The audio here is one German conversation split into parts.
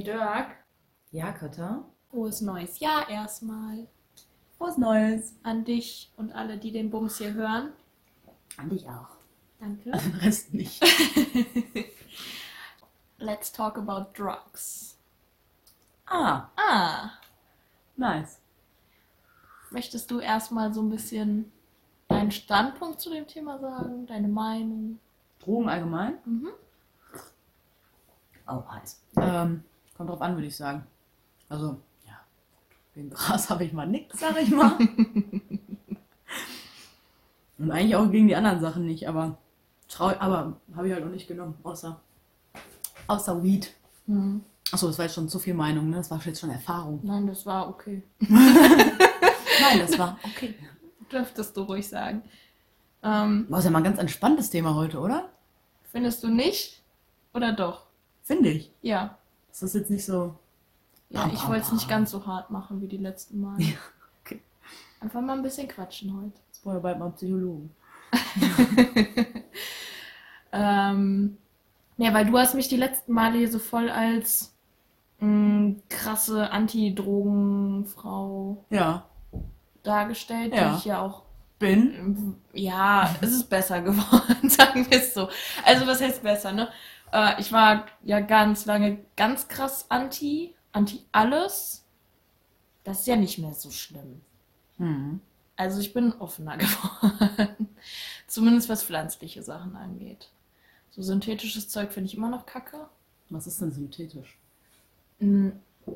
Hey Dirk, Ja, Katha. frohes neues Jahr erstmal Frohes Neues. an dich und alle, die den Bums hier hören. An dich auch. Danke. Den Rest nicht. Let's talk about drugs. Ah, Ah, nice. möchtest du erstmal so ein bisschen deinen Standpunkt zu dem Thema sagen, deine Meinung? Drogen allgemein? Mhm. Auch heiß. Ähm, kommt drauf an, würde ich sagen. Also, ja. Wegen Gras habe ich mal nix, sag ich mal. Und eigentlich auch gegen die anderen Sachen nicht, aber trau aber habe ich halt noch nicht genommen, außer außer Weed. Hm. Achso, das war jetzt schon zu viel Meinung, ne? Das war jetzt schon Erfahrung. Nein, das war okay. Nein, das war okay. Dürftest du ruhig sagen. Ähm, War ja mal ein ganz entspanntes Thema heute, oder? findest du nicht? Oder doch? Finde ich. Ja. Das ist jetzt nicht so. Ja, Pam, ich wollte es nicht ganz so hart machen wie die letzten Mal. Ja, okay. Einfach mal ein bisschen quatschen heute. Jetzt brauche ich bald mal Psychologen. Ähm, ja, weil du hast mich die letzten Male hier so voll als mh, krasse Anti-Drogen-Frau Ja. dargestellt, Ja. die ich ja auch. Bin. Ja, es ist besser geworden, sagen wir es so. Also, was heißt besser, ne? Äh, ich war ja ganz lange ganz krass anti, anti alles. Das ist ja nicht mehr so schlimm. Hm. Also ich bin offener geworden. Zumindest was pflanzliche Sachen angeht. So synthetisches Zeug finde ich immer noch kacke. Was ist denn synthetisch? Mm,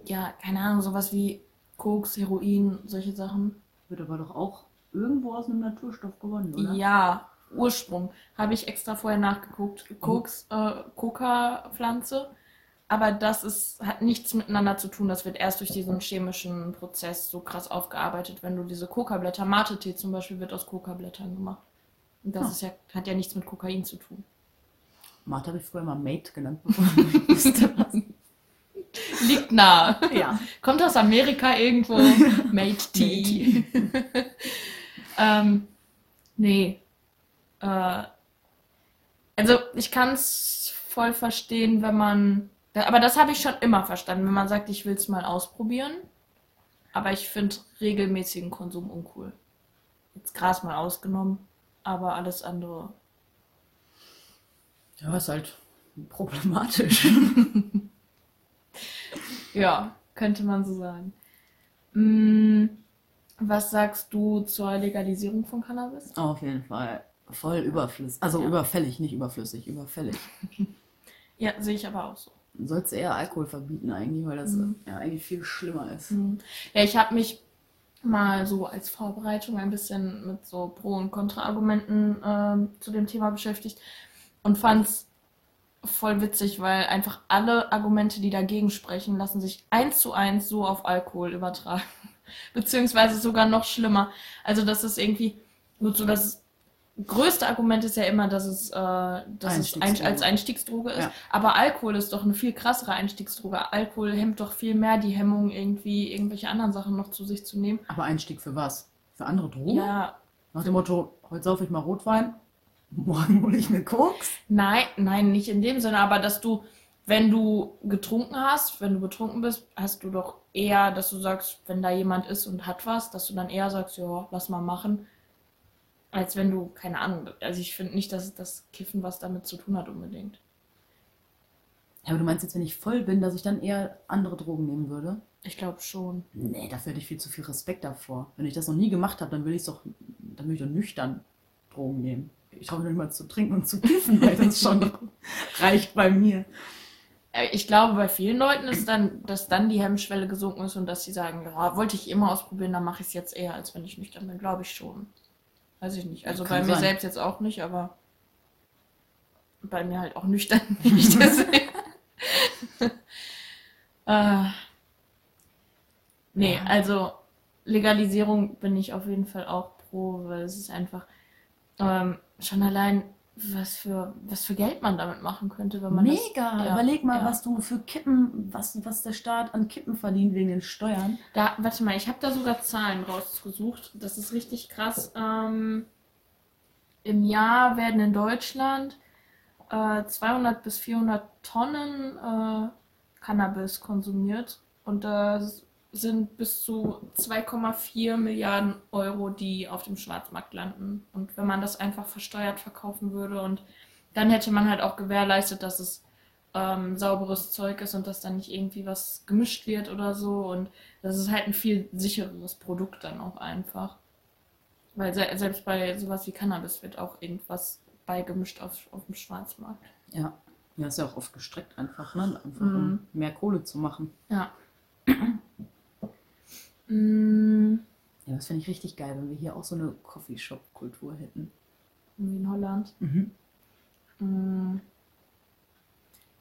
Ja, keine Ahnung, sowas wie Koks, Heroin, solche Sachen. Wird aber doch auch irgendwo aus einem Naturstoff gewonnen, oder? Ja, Ursprung. Habe ich extra vorher nachgeguckt. Koks, äh, Coca-Pflanze. Aber das ist, hat nichts miteinander zu tun. Das wird erst durch diesen chemischen Prozess so krass aufgearbeitet. Wenn du diese Coca-Blätter, Mate-Tee zum Beispiel, wird aus Coca-Blättern gemacht. Und das Ah. ist ja, hat ja nichts mit Kokain zu tun. Mate habe ich früher mal Mate genannt. Liegt nah. ja. Kommt aus Amerika irgendwo. Mate Tea. ähm, nee. Äh, also ich kann es voll verstehen, wenn man. Aber das habe ich schon immer verstanden, wenn man sagt, ich will es mal ausprobieren. Aber ich finde regelmäßigen Konsum uncool. Jetzt Gras mal ausgenommen, aber alles andere. Ja, ist halt problematisch. Ja, könnte man so sagen. Mm, was sagst du zur Legalisierung von Cannabis? Auf jeden Fall. Voll überflüssig. Also Ja. überfällig, nicht überflüssig, überfällig. Ja, sehe ich aber auch so. Sollst eher Alkohol verbieten eigentlich, weil das Mhm. ja eigentlich viel schlimmer ist. Mhm. Ja, ich habe mich mal so als Vorbereitung ein bisschen mit so Pro- und Kontra-Argumenten ähm, zu dem Thema beschäftigt und fand es voll witzig, weil einfach alle Argumente, die dagegen sprechen, lassen sich eins zu eins so auf Alkohol übertragen. Beziehungsweise sogar noch schlimmer. Also das ist irgendwie, gut so das größte Argument ist ja immer, dass es, äh, dass es ein, als Einstiegsdroge ist. Ja. Aber Alkohol ist doch eine viel krassere Einstiegsdroge. Alkohol hemmt doch viel mehr die Hemmung, irgendwie irgendwelche anderen Sachen noch zu sich zu nehmen. Aber Einstieg für was? Für andere Drogen? Ja, Nach dem Motto, heute saufe ich mal Rotwein, morgen hole ich mir Koks. nein, nein, nicht in dem Sinne, aber dass du, wenn du getrunken hast, wenn du betrunken bist, hast du doch eher, dass du sagst, wenn da jemand ist und hat was, dass du dann eher sagst, ja, lass mal machen, als wenn du, keine Ahnung, also ich finde nicht, dass das Kiffen was damit zu tun hat unbedingt. Ja, aber du meinst jetzt, wenn ich voll bin, dass ich dann eher andere Drogen nehmen würde? Ich glaube schon. Nee, dafür hätte ich viel zu viel Respekt davor. Wenn ich das noch nie gemacht habe, dann will ich doch, dann will ich doch nüchtern Drogen nehmen. Ich traue mich nicht mal zu trinken und zu kiffen, weil das schon reicht bei mir. Äh, Ich glaube, bei vielen Leuten ist dann, dass dann die Hemmschwelle gesunken ist und dass sie sagen, ja, wollte ich immer ausprobieren, dann mache ich es jetzt eher, als wenn ich nüchtern bin. Glaube ich schon. Weiß ich nicht. Also bei mir sein. selbst jetzt auch nicht, aber bei mir halt auch nüchtern nicht. Deswegen. äh, nee, Ja. also Legalisierung bin ich auf jeden Fall auch pro, weil es ist einfach ähm, schon allein, was für, was für Geld man damit machen könnte, wenn man das Mega! ja, Überleg mal, ja. was du für Kippen, was, was der Staat an Kippen verdient wegen den Steuern. Da, warte mal, ich habe da sogar Zahlen rausgesucht. Das ist richtig krass. Ähm, Im Jahr werden in Deutschland äh, 200 bis 400 Tonnen äh, Cannabis konsumiert. Und da sind bis zu 2,4 Milliarden Euro, die auf dem Schwarzmarkt landen. Und wenn man das einfach versteuert verkaufen würde und dann hätte man halt auch gewährleistet, dass es ähm, sauberes Zeug ist und dass dann nicht irgendwie was gemischt wird oder so. Und das ist halt ein viel sichereres Produkt dann auch einfach. Weil se selbst bei sowas wie Cannabis wird auch irgendwas beigemischt auf, auf dem Schwarzmarkt. Ja. Ja, ist ja auch oft gestreckt einfach, ne? Einfach um Mhm. mehr Kohle zu machen. Ja. mm, Ja, das finde ich richtig geil, wenn wir hier auch so eine Coffeeshop-Kultur hätten. wie in Holland. Mhm. Mm.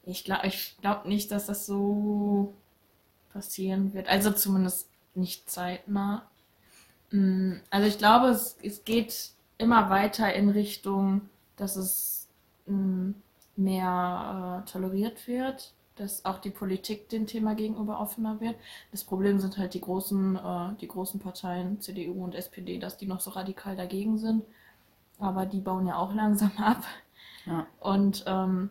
Ich glaube ich glaub nicht, dass das so passieren wird. Also zumindest nicht zeitnah. Mm, Also ich glaube, es, es geht immer weiter in Richtung, dass es mehr äh, toleriert wird, dass auch die Politik dem Thema gegenüber offener wird. Das Problem sind halt die großen, äh, die großen Parteien, CDU und SPD, dass die noch so radikal dagegen sind. Aber die bauen ja auch langsam ab. Ja. Und ähm,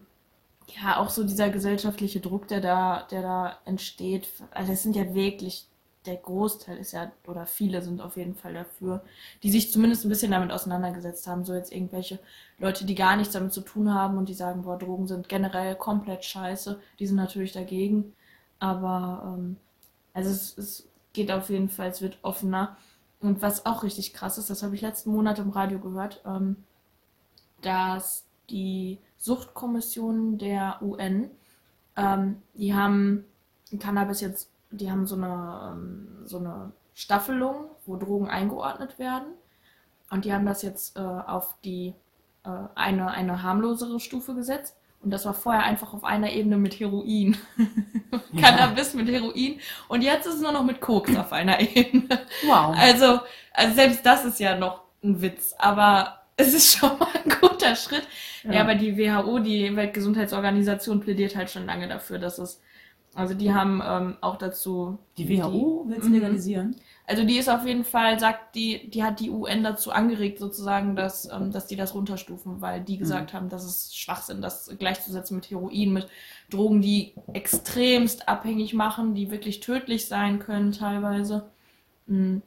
ja, auch so dieser gesellschaftliche Druck, der da, der da entsteht. Also es sind ja wirklich, der Großteil ist ja, oder viele sind auf jeden Fall dafür, die sich zumindest ein bisschen damit auseinandergesetzt haben. So jetzt irgendwelche Leute, die gar nichts damit zu tun haben und die sagen, boah, Drogen sind generell komplett scheiße, die sind natürlich dagegen. Aber ähm, also es, es geht auf jeden Fall, es wird offener. Und was auch richtig krass ist, das habe ich letzten Monat im Radio gehört, ähm, dass die Suchtkommission der UN, ähm, die haben Cannabis jetzt, die haben so eine, ähm, so eine Staffelung, wo Drogen eingeordnet werden. Und die haben das jetzt äh, auf die äh, eine, eine harmlosere Stufe gesetzt. Und das war vorher einfach auf einer Ebene mit Heroin. Cannabis mit Heroin. Und jetzt ist es nur noch mit Koks auf einer Ebene. Wow. Also, also selbst das ist ja noch ein Witz, aber es ist schon mal ein guter Schritt. Ja, aber die WHO, die Weltgesundheitsorganisation, plädiert halt schon lange dafür, dass es, also die haben ähm, auch dazu. die WHO will es Mhm. legalisieren. Also die ist auf jeden Fall, sagt die, die hat die UN dazu angeregt, sozusagen, dass, ähm, dass die das runterstufen, weil die gesagt haben, das ist Schwachsinn, das gleichzusetzen mit Heroin, mit Drogen, die extremst abhängig machen, die wirklich tödlich sein können teilweise. Mm,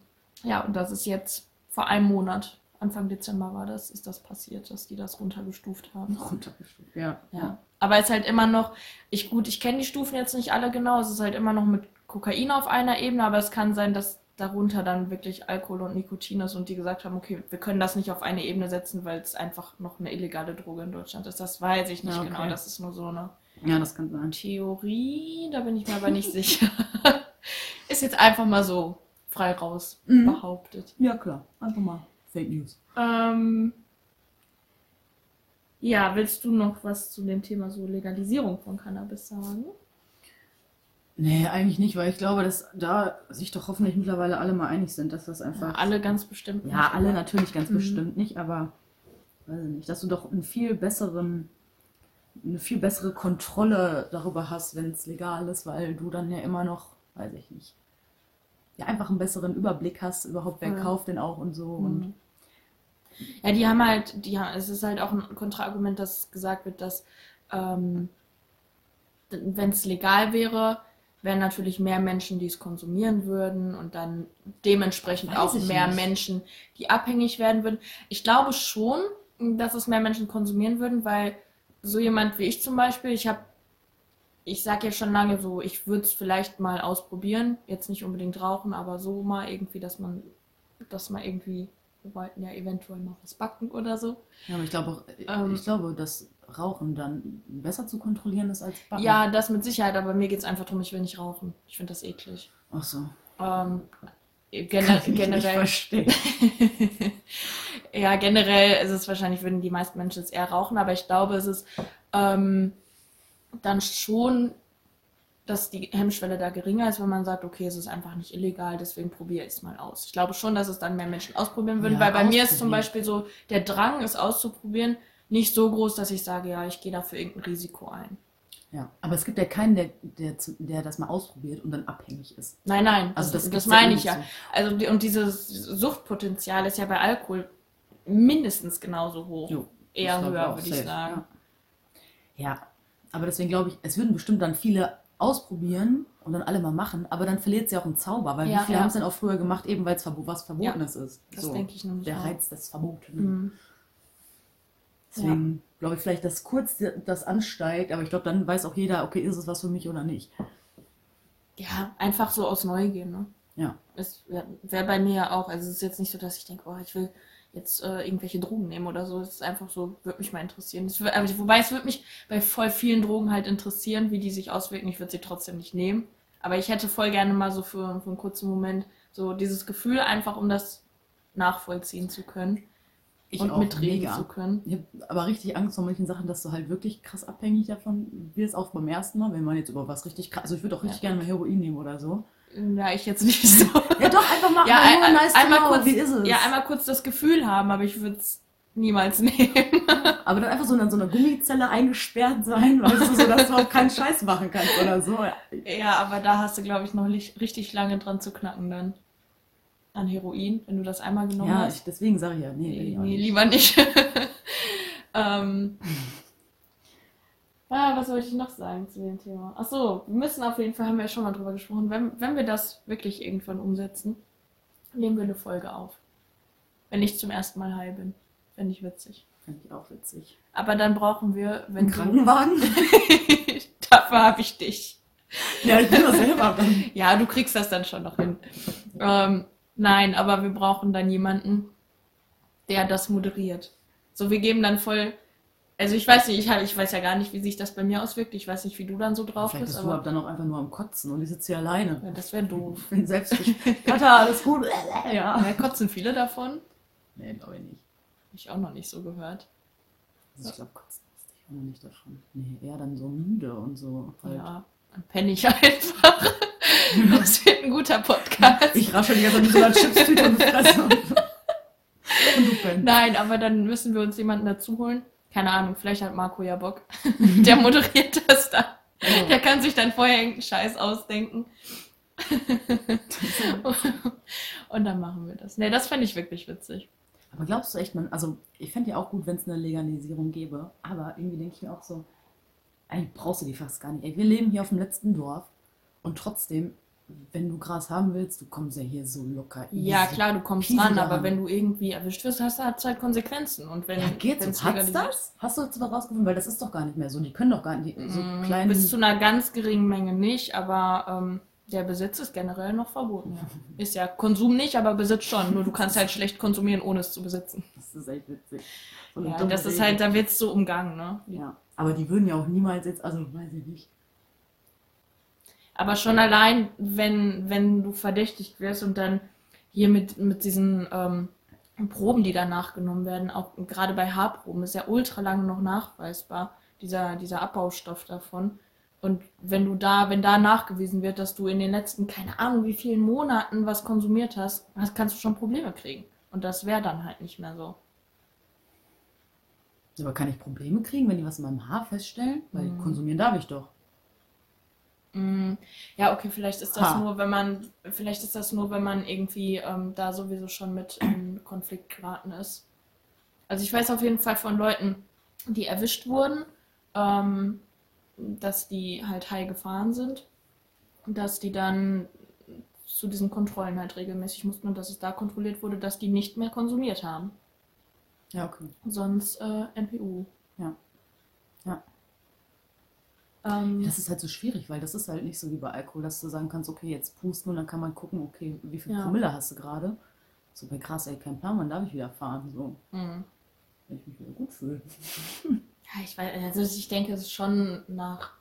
Ja, und das ist jetzt vor einem Monat, Anfang Dezember war das, ist das passiert, dass die das runtergestuft haben. Runtergestuft, ja. Ja. Aber es ist halt immer noch, ich gut, ich kenne die Stufen jetzt nicht alle genau, es ist halt immer noch mit Kokain auf einer Ebene, aber es kann sein, dass darunter dann wirklich Alkohol und Nikotin ist und die gesagt haben, okay, wir können das nicht auf eine Ebene setzen, weil es einfach noch eine illegale Droge in Deutschland ist. Das weiß ich nicht Ja, okay. genau, das ist nur so eine Ja, das kann sein. Theorie, da bin ich mir aber nicht sicher. ist jetzt einfach mal so frei raus Mhm. behauptet. Ja, klar. Einfach mal Fake News. Ähm, ja, willst du noch was zu dem Thema so Legalisierung von Cannabis sagen? Nee, eigentlich nicht, weil ich glaube, dass da sich doch hoffentlich mittlerweile alle mal einig sind, dass das einfach. alle ganz bestimmt. Ja, nicht, alle aber- natürlich ganz Mhm. bestimmt nicht, aber weiß ich nicht, dass du doch einen viel besseren, eine viel bessere Kontrolle darüber hast, wenn es legal ist, weil du dann ja immer noch, weiß ich nicht, ja einfach einen besseren Überblick hast, überhaupt wer Ja. kauft denn auch und so. Und Mhm. Ja, die haben halt, die haben, es ist halt auch ein Kontraargument, dass gesagt wird, dass ähm, wenn es legal wäre, wären natürlich mehr Menschen, die es konsumieren würden und dann dementsprechend Weiß auch mehr nicht. Menschen, die abhängig werden würden. Ich glaube schon, dass es mehr Menschen konsumieren würden, weil so jemand wie ich zum Beispiel, ich habe, ich sage ja schon lange so, ich würde es vielleicht mal ausprobieren, jetzt nicht unbedingt rauchen, aber so mal irgendwie, dass man, dass man irgendwie, wir wollten ja eventuell mal was backen oder so. ja, aber ich glaube auch, Ähm. ich glaube, dass Rauchen dann besser zu kontrollieren ist als Backen. Ja, das mit Sicherheit, aber mir geht es einfach darum, ich will nicht rauchen. Ich finde das eklig. Ach so. Ähm, gener Kann ich nicht generell, verstehen. ja, generell ist es wahrscheinlich, würden die meisten Menschen es eher rauchen, aber ich glaube, es ist ähm, dann schon, dass die Hemmschwelle da geringer ist, wenn man sagt, okay, es ist einfach nicht illegal, deswegen probiere ich es mal aus. Ich glaube schon, dass es dann mehr Menschen ausprobieren würden, Ja, weil bei mir ist zum. Beispiel so der Drang, es auszuprobieren, nicht so groß, dass ich sage, ja, ich gehe dafür irgendein Risiko ein. Ja, aber es gibt ja keinen, der, der, der das mal ausprobiert und dann abhängig ist. Nein, nein, Also das, das das, meine eh ich ja. nicht Also und dieses Suchtpotenzial ist ja bei Alkohol mindestens genauso hoch. Jo, Eher höher, würde ich sagen. Ja. ja, aber deswegen glaube ich, es würden bestimmt dann viele ausprobieren und dann alle mal machen, aber dann verliert sie auch einen Zauber, weil Ja, wie viele ja. haben es dann auch früher gemacht, eben weil es verbo was Verbotenes ist. Das So, denke ich nämlich der auch. Reiz des Verbotenen. Mhm. Deswegen glaube ich vielleicht, dass kurz das ansteigt, aber ich glaube, dann weiß auch jeder, okay, ist es was für mich oder nicht. Ja, einfach so aus Neugier, ne? Ja. Es wäre wär bei mir ja auch, also es ist jetzt nicht so, dass ich denke, oh, ich will jetzt äh, irgendwelche Drogen nehmen oder so. Es ist einfach so, würde mich mal interessieren. Es wür- aber, wobei es würde mich bei voll vielen Drogen halt interessieren, wie die sich auswirken. Ich würde sie trotzdem nicht nehmen. Aber ich hätte voll gerne mal so für, für einen kurzen Moment so dieses Gefühl, einfach um das nachvollziehen zu können Ich und auch mitreden mega. zu können. Ich habe aber richtig Angst vor manchen Sachen, dass du halt wirklich krass abhängig davon wirst, auch beim ersten Mal, wenn man jetzt über was richtig krass. Also ich würde auch richtig Ja. gerne mal Heroin nehmen oder so. Ja, ich jetzt nicht so. Ja, doch, einfach mal, Ja, ein, nice einmal know, kurz, wie ist es? ja, einmal kurz das Gefühl haben, aber ich würde es niemals nehmen. Aber dann einfach so in so einer Gummizelle eingesperrt sein, weißt du, so dass du auch keinen Scheiß machen kannst oder so. Ja. Ja, aber da hast du, glaube ich, noch nicht richtig lange dran zu knacken dann. An Heroin, wenn du das einmal genommen Ja, hast. ich, deswegen sage ich ja, nee, Nee, nee nicht. lieber nicht. ähm, ah, was wollte ich noch sagen zu dem Thema? Ach so, wir müssen auf jeden Fall, haben wir ja schon mal drüber gesprochen, wenn, wenn wir das wirklich irgendwann umsetzen, nehmen wir eine Folge auf. Wenn ich zum ersten Mal high bin. Fände ich witzig. Fände ich auch witzig. Aber dann brauchen wir, wenn Ein du- Krankenwagen? Dafür habe ich dich. ja, ich bin das selber dann. Ja, du kriegst das dann schon noch hin. Ähm, nein, aber wir brauchen dann jemanden, der das moderiert. So, wir geben dann voll. Also ich weiß nicht, ich, hab- ich weiß ja gar nicht, wie sich das bei mir auswirkt. Ich weiß nicht, wie du dann so drauf Vielleicht bist, bist du aber dann auch einfach nur am Kotzen und ich sitze hier alleine. ja, das wäre doof. Ich bin selbst Katha, alles gut? Ja. Ja, kotzen viele davon? Nee, glaube ich nicht. Hab ich auch noch nicht so gehört. Also ich glaube, kotzen ist ich auch noch nicht davon. Nee, eher dann so müde und so. Halt. Ja, dann penne ich einfach. Das wird ein guter Podcast. Ich rasche die ganze Zeit mit so einer Chipstüte und fresse. und du pennst. Nein, aber dann müssen wir uns jemanden dazu holen. Keine Ahnung, vielleicht hat Marco ja Bock. Der moderiert das dann. Der kann sich dann vorher irgendeinen Scheiß ausdenken. Und dann machen wir das. Ne, das fände ich wirklich witzig. Aber glaubst du echt, man, also ich fände ja auch gut, wenn es eine Legalisierung gäbe, aber irgendwie denke ich mir auch so, eigentlich brauchst du die fast gar nicht. Ey, wir leben hier auf dem letzten Dorf und trotzdem, wenn du Gras haben willst, du kommst ja hier so locker. Ja, klar, du kommst peasy ran, aber wenn du irgendwie erwischt wirst, hast du halt Konsequenzen. Und wenn Ja, geht's? Hat's legalisiert- das? Hast du jetzt was rausgefunden? Weil das ist doch gar nicht mehr so. Die können doch gar nicht, so Mm, kleine... Bis zu einer ganz geringen Menge nicht, aber ähm, der Besitz ist generell noch verboten. Ja. Ist ja Konsum nicht, aber Besitz schon. Nur du kannst halt schlecht konsumieren, ohne es zu besitzen. Das ist echt witzig. So Ja, das ist Regel. halt, da wird es so umgangen, ne? Ja, aber die würden ja auch niemals jetzt, also weiß ich nicht. Aber schon allein, wenn, wenn du verdächtigt wirst und dann hier mit, mit diesen ähm, Proben, die dann nachgenommen werden, auch gerade bei Haarproben, ist ja ultra lange noch nachweisbar, dieser, dieser Abbaustoff davon. Und wenn du da, wenn da nachgewiesen wird, dass du in den letzten, keine Ahnung, wie vielen Monaten was konsumiert hast, hast kannst du schon Probleme kriegen. Und das wäre dann halt nicht mehr so. Aber kann ich Probleme kriegen, wenn die was in meinem Haar feststellen? Weil Mhm. konsumieren darf ich doch. Mm, Ja, okay, vielleicht ist das Ha. nur, wenn man, vielleicht ist das nur, wenn man irgendwie ähm, da sowieso schon mit in Konflikt geraten ist. Also ich weiß auf jeden Fall von Leuten, die erwischt wurden, ähm, dass die halt high gefahren sind und dass die dann zu diesen Kontrollen halt regelmäßig mussten und dass es da kontrolliert wurde, dass die nicht mehr konsumiert haben. Ja, okay. Sonst äh, MPU. Ja. Ja. Ähm, Das ist halt so schwierig, weil das ist halt nicht so wie bei Alkohol, dass du sagen kannst, okay, jetzt pusten und dann kann man gucken, okay, wie viel Ja. Promille hast du gerade? So bei krass, ey, kein Plan, wann darf ich wieder fahren? So, mh. wenn ich mich wieder gut fühle. Ja, ich weiß, also ich denke, es ist schon nach,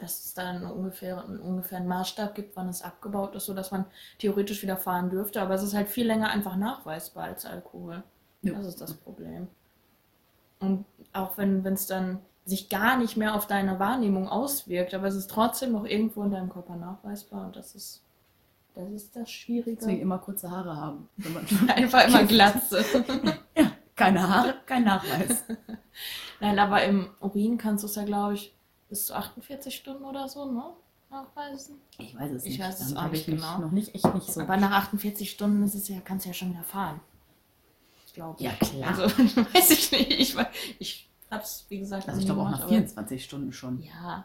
dass es dann ungefähr, ungefähr einen Maßstab gibt, wann es abgebaut ist, sodass man theoretisch wieder fahren dürfte. Aber es ist halt viel länger einfach nachweisbar als Alkohol. Ja. Das ist das Problem. Und auch wenn es dann sich gar nicht mehr auf deine Wahrnehmung auswirkt, aber es ist trotzdem noch irgendwo in deinem Körper nachweisbar und das ist das, ist das Deswegen Schwierige. immer kurze Haare haben. Wenn man Einfach immer Glatze. ja, keine Haare, kein Nachweis. Nein, aber im Urin kannst du es ja, glaube ich, bis zu 48 Stunden oder so, ne? Nachweisen. Ich weiß es Ich nicht. weiß es auch nicht ich genau. noch nicht, echt nicht so. Aber nach 48 Stunden ist es ja, kannst du ja schon wieder fahren. Ich glaube. Ja, klar. Also, weiß ich nicht. Ich, weiß- ich hab's, wie gesagt, also ich glaube auch nach aber- 24 Stunden schon. Ja.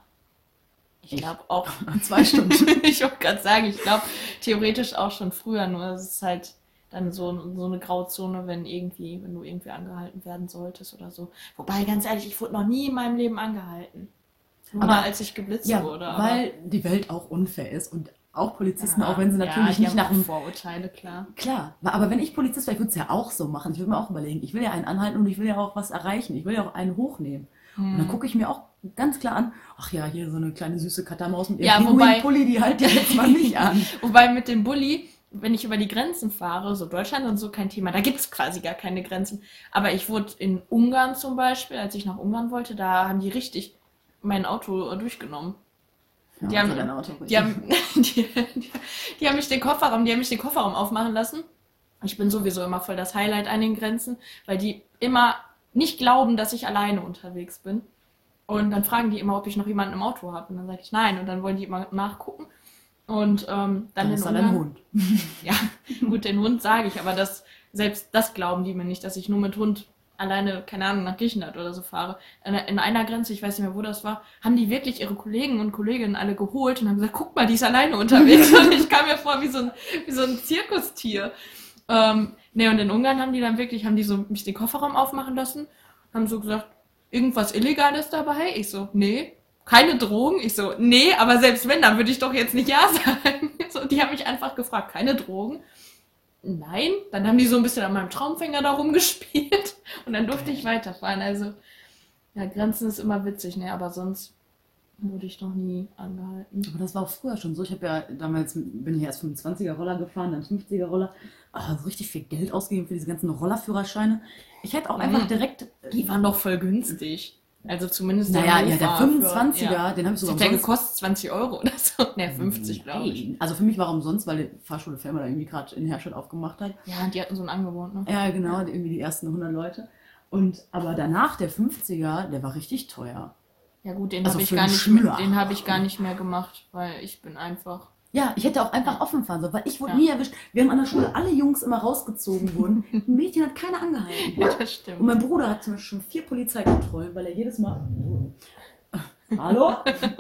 Ich Ich glaube auch. Zwei Stunden. ich wollte gerade sagen, ich glaube theoretisch auch schon früher, nur es ist halt dann so, so eine Grauzone, wenn irgendwie, wenn du irgendwie angehalten werden solltest oder so. Wobei, ganz ehrlich, ich wurde noch nie in meinem Leben angehalten. Nur Aber- mal, als ich geblitzt ja, wurde. aber- weil die Welt auch unfair ist und auch Polizisten, Ja, auch wenn sie natürlich ja, nicht nach dem Vorurteile, klar. Klar, aber wenn ich Polizist wäre, ich würde es ja auch so machen. Ich würde mir auch überlegen, ich will ja einen anhalten und ich will ja auch was erreichen. Ich will ja auch einen hochnehmen. Und Hm. dann gucke ich mir auch ganz klar an, ach ja, hier so eine kleine süße Katamaus mit Ja, ihrem wobei- Pulli, die halt jetzt mal nicht an. Wobei mit dem Bulli, wenn ich über die Grenzen fahre, so Deutschland und so kein Thema, da gibt es quasi gar keine Grenzen. Aber ich wurde in Ungarn zum Beispiel, als ich nach Ungarn wollte, da haben die richtig mein Auto durchgenommen. Die Ja, haben- Die haben, die, die, die haben mich den Kofferraum, die haben mich den Kofferraum aufmachen lassen. Ich bin sowieso immer voll das Highlight an den Grenzen, weil die immer nicht glauben, dass ich alleine unterwegs bin. Und dann fragen die immer, ob ich noch jemanden im Auto habe. Und dann sage ich nein. Und dann wollen die immer nachgucken. Und ähm, dann, dann ist da dein Ungarn, Hund. ja, gut, den Hund sage ich, aber das, selbst das glauben die mir nicht, dass ich nur mit Hund alleine, keine Ahnung, nach Griechenland oder so fahre. In, in einer Grenze, ich weiß nicht mehr, wo das war, haben die wirklich ihre Kollegen und Kolleginnen alle geholt und haben gesagt, guck mal, die ist alleine unterwegs. und ich kam mir vor wie so ein, wie so ein Zirkustier. Ähm, ne, und in Ungarn haben die dann wirklich, haben die so mich den Kofferraum aufmachen lassen, haben so gesagt, irgendwas Illegales dabei? Ich so, nee. Keine Drogen? Ich so, nee, aber selbst wenn, dann würde ich doch jetzt nicht Ja sagen. So, die haben mich einfach gefragt, keine Drogen? Nein. Dann haben die so ein bisschen an meinem Traumfänger da rumgespielt und dann durfte ich weiterfahren. Also, ja, Grenzen ist immer witzig, ne, aber sonst wurde ich noch nie angehalten. Aber das war auch früher schon so. Ich habe ja damals, bin ich erst 25er Roller gefahren, dann 50er Roller. Ah, so richtig viel Geld ausgegeben für diese ganzen Rollerführerscheine. Ich hätte auch Mhm. einfach direkt. Die waren doch voll günstig. Also zumindest Naja, ja, der Mofa 25er, für- ja. den habe ich sogar umsonst- gekostet 20 Euro oder so. Ne, 50, glaube ich. Also für mich war er umsonst, weil die Fahrschule Firma da irgendwie gerade in Herstedt aufgemacht hat. Ja, und die hatten so ein Angebot, ne? Ja, genau, irgendwie die ersten 100 Leute. Und aber danach der 50er, der war richtig teuer. Ja gut, den Also habe ich gar nicht, den habe ich gar nicht mehr gemacht, weil ich bin einfach. Ja, ich hätte auch einfach offen fahren sollen, weil ich wurde Ja. nie erwischt. Wir haben an der Schule alle Jungs immer rausgezogen wurden. Ein Mädchen hat keiner angehalten. Ja, das Und stimmt. mein Bruder hat zum Beispiel schon vier Polizeikontrollen, weil er jedes Mal. Hallo?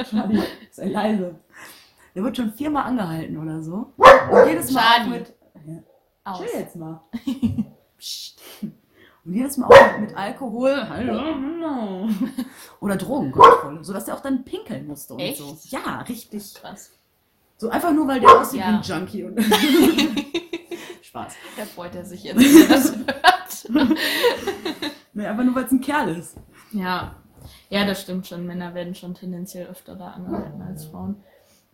Charlie, sei leise. Der wird schon viermal angehalten oder so. Und jedes Mal auch Charlie. mit. Ja, chill jetzt mal. Psst. Und jedes Mal auch mit, mit Alkohol. Hallo, hallo. Oder Drogenkontrolle, sodass er auch dann pinkeln musste und Echt? so. Ja, richtig. Krass. So einfach nur, weil der aussieht Ja. wie ein Junkie. Und Spaß. Da freut er sich jetzt, wenn er das hört. Nee, einfach nur, weil es ein Kerl ist. Ja. Ja, das stimmt schon. Männer werden schon tendenziell öfter da angehalten als Frauen.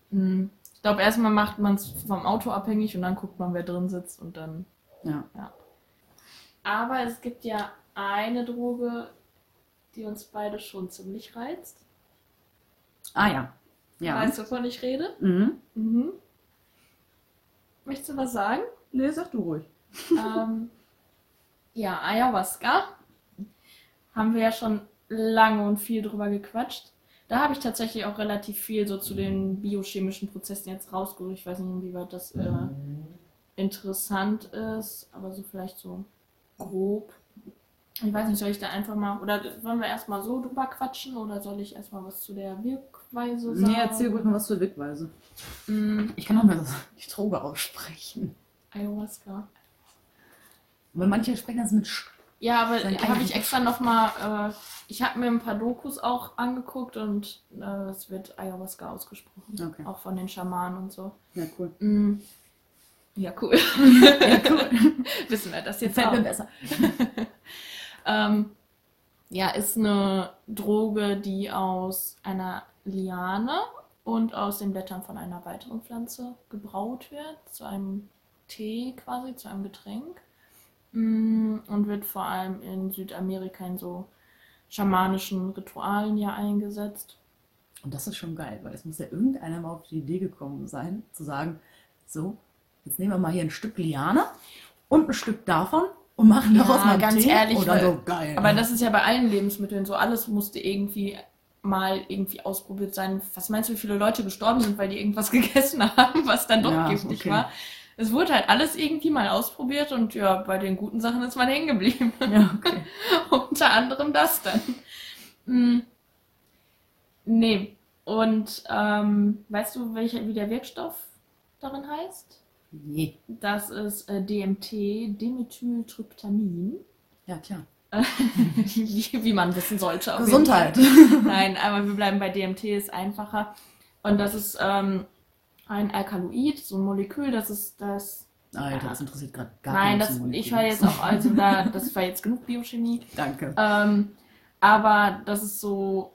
Hm. Ich glaube, erstmal macht man es vom Auto abhängig und dann guckt man, wer drin sitzt und dann. Ja. Aber es gibt ja eine Droge, die uns beide schon ziemlich reizt. Ah ja. Ja. Weißt du, wovon ich rede? Mhm. Mhm. Möchtest du was sagen? Nee, sag du ruhig. ähm, ja, Ayahuasca. Haben wir ja schon lange und viel drüber gequatscht. Da habe ich tatsächlich auch relativ viel so zu den biochemischen Prozessen jetzt rausgeholt. Ich weiß nicht, inwieweit das äh, interessant ist, aber so vielleicht so grob. Ich weiß nicht, soll ich da einfach mal, oder wollen wir erstmal so drüber quatschen oder soll ich erstmal was zu der Wirkweise sagen? Nee, erzähl ruhig mal was zur Wegweise. Mm, Ich kann auch mal die Droge aussprechen. Ayahuasca. Weil manche sprechen das mit Sch Ja, aber habe ich extra nochmal, äh, ich habe mir ein paar Dokus auch angeguckt und äh, es wird Ayahuasca ausgesprochen. Okay. Auch von den Schamanen und so. Ja, cool. Mm. Ja, cool. Ja, cool. Wissen wir das jetzt mir auch. besser. Ähm, ja, ist eine Droge, die aus einer Liane und aus den Blättern von einer weiteren Pflanze gebraut wird, zu einem Tee quasi, zu einem Getränk. Mm, Und wird vor allem in Südamerika in so schamanischen Ritualen ja eingesetzt. Und das ist schon geil, weil es muss ja irgendeiner mal auf die Idee gekommen sein, zu sagen, so, jetzt nehmen wir mal hier ein Stück Liane und ein Stück davon und machen Ja, daraus mal einen ganz Tee. ehrlich, Oder weil- so geil. Aber das ist ja bei allen Lebensmitteln so, alles musste irgendwie mal irgendwie ausprobiert sein. Was meinst du, wie viele Leute gestorben sind, weil die irgendwas gegessen haben, was dann doch Ja, giftig okay. war? Es wurde halt alles irgendwie mal ausprobiert und ja, bei den guten Sachen ist man hängen geblieben. ja, okay. Unter anderem das dann. Hm. Nee, Und ähm, weißt du, welcher, wie der Wirkstoff darin heißt? Nee. Das ist äh, DMT, Dimethyltryptamin. Ja, klar. Wie, wie man wissen sollte. Gesundheit. Nein, aber wir bleiben bei DMT, ist einfacher. Und das ist ähm, ein Alkaloid, so ein Molekül, das ist das. Alter, das interessiert gerade gar Nein, keinen das, ich war jetzt auch, also da, das war jetzt genug Biochemie. Danke. Ähm, aber das ist so,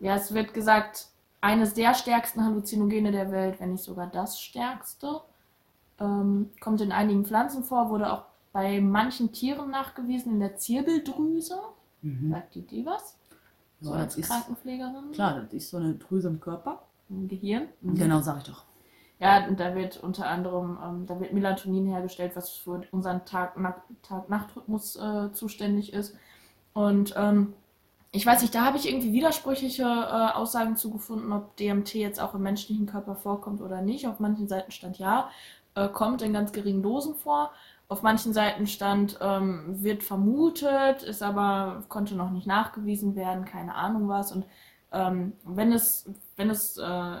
ja, es wird gesagt, eines der stärksten Halluzinogene der Welt, wenn nicht sogar das stärkste. Ähm, kommt in einigen Pflanzen vor, wurde auch bei manchen Tieren nachgewiesen, in der Zirbeldrüse. Mhm. Sagt die dir was? So Ja, als ist, Krankenpflegerin. klar, das ist so eine Drüse im Körper. Im Gehirn. Genau, sag ich doch. Ja, und da wird unter anderem, ähm, da wird Melatonin hergestellt, was für unseren Tag-Nacht- Tag-Nacht-Rhythmus äh, zuständig ist. Und ähm, ich weiß nicht, da habe ich irgendwie widersprüchliche äh, Aussagen zugefunden, ob DMT jetzt auch im menschlichen Körper vorkommt oder nicht. Auf manchen Seiten stand ja, äh, kommt in ganz geringen Dosen vor. Auf manchen Seiten stand, ähm, wird vermutet, ist aber, konnte noch nicht nachgewiesen werden, keine Ahnung was. Und ähm, wenn es, wenn es äh,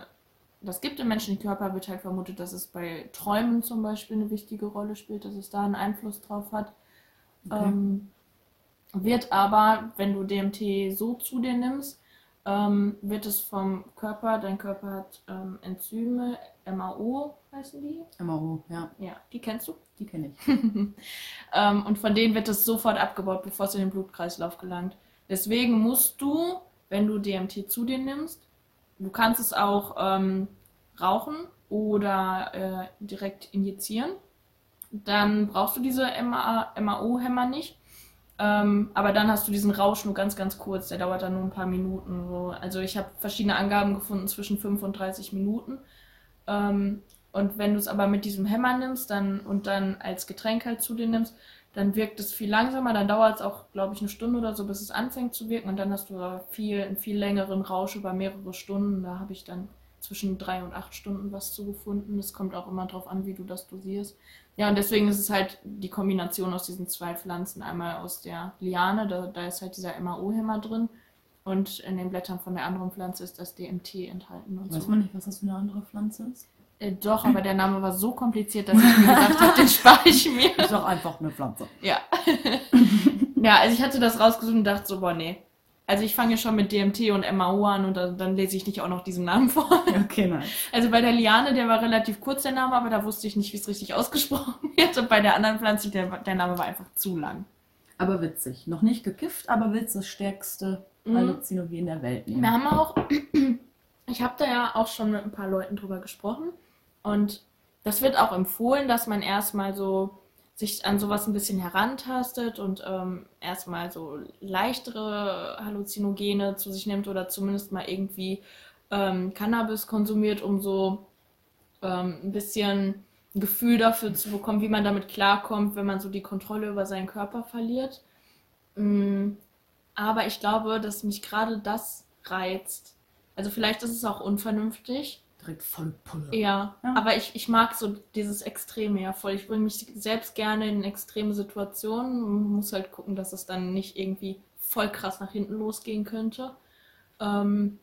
das gibt im menschlichen Körper, wird halt vermutet, dass es bei Träumen zum Beispiel eine wichtige Rolle spielt, dass es da einen Einfluss drauf hat. Okay. Ähm, wird aber, wenn du DMT so zu dir nimmst, ähm, wird es vom Körper, dein Körper hat ähm, Enzyme, MAO heißen die? MRO, ja, Ja, die kennst du. die kenne ich. ähm, und von denen wird es sofort abgebaut, bevor es in den Blutkreislauf gelangt. Deswegen musst du, wenn du DMT zu dir nimmst, du kannst es auch ähm, rauchen oder äh, direkt injizieren. Dann brauchst du diese MA MAO-Hämmer nicht. Ähm, aber dann hast du diesen Rausch nur ganz, ganz kurz. Der dauert dann nur ein paar Minuten. So. Also ich habe verschiedene Angaben gefunden zwischen 5 und 30 Minuten. Ähm, und wenn du es aber mit diesem Hämmer nimmst dann, und dann als Getränk halt zu dir nimmst, dann wirkt es viel langsamer. Dann dauert es auch, glaube ich, eine Stunde oder so, bis es anfängt zu wirken. Und dann hast du viel, einen viel längeren Rausch über mehrere Stunden. Da habe ich dann zwischen drei und acht Stunden was zu gefunden. Es kommt auch immer darauf an, wie du das dosierst. Ja, und deswegen ist es halt die Kombination aus diesen zwei Pflanzen. Einmal aus der Liane, da, da ist halt dieser MAO-Hämmer drin. Und in den Blättern von der anderen Pflanze ist das DMT enthalten und Weiß so. man nicht, was das für eine andere Pflanze ist? Äh, doch, aber der Name war so kompliziert, dass ich mir gedacht habe, den spare ich mir. Ist doch einfach eine Pflanze. Ja. ja, also ich hatte das rausgesucht und dachte so, boah, nee. Also ich fange ja schon mit DMT und MAO an und dann, dann lese ich nicht auch noch diesen Namen vor. Okay, nein. Also bei der Liane, der war relativ kurz der Name, aber da wusste ich nicht, wie es richtig ausgesprochen wird. Und bei der anderen Pflanze, der, der Name war einfach zu lang. Aber witzig. Noch nicht gekifft, aber willst das stärkste Mhm. Halluzinogen der Welt nehmen. Wir haben auch, ich habe da ja auch schon mit ein paar Leuten drüber gesprochen und das wird auch empfohlen, dass man erstmal so sich an sowas ein bisschen herantastet und ähm, erstmal so leichtere Halluzinogene zu sich nimmt oder zumindest mal irgendwie ähm, Cannabis konsumiert, um so ähm, ein bisschen ein Gefühl dafür zu bekommen, wie man damit klarkommt, wenn man so die Kontrolle über seinen Körper verliert. Mm, aber ich glaube, dass mich gerade das reizt. Also vielleicht ist es auch unvernünftig. Direkt voll Pulle. Ja, Ja. aber ich, ich mag so dieses Extreme ja voll. Ich bringe mich selbst gerne in extreme Situationen. Man muss halt gucken, dass es dann nicht irgendwie voll krass nach hinten losgehen könnte. Ähm,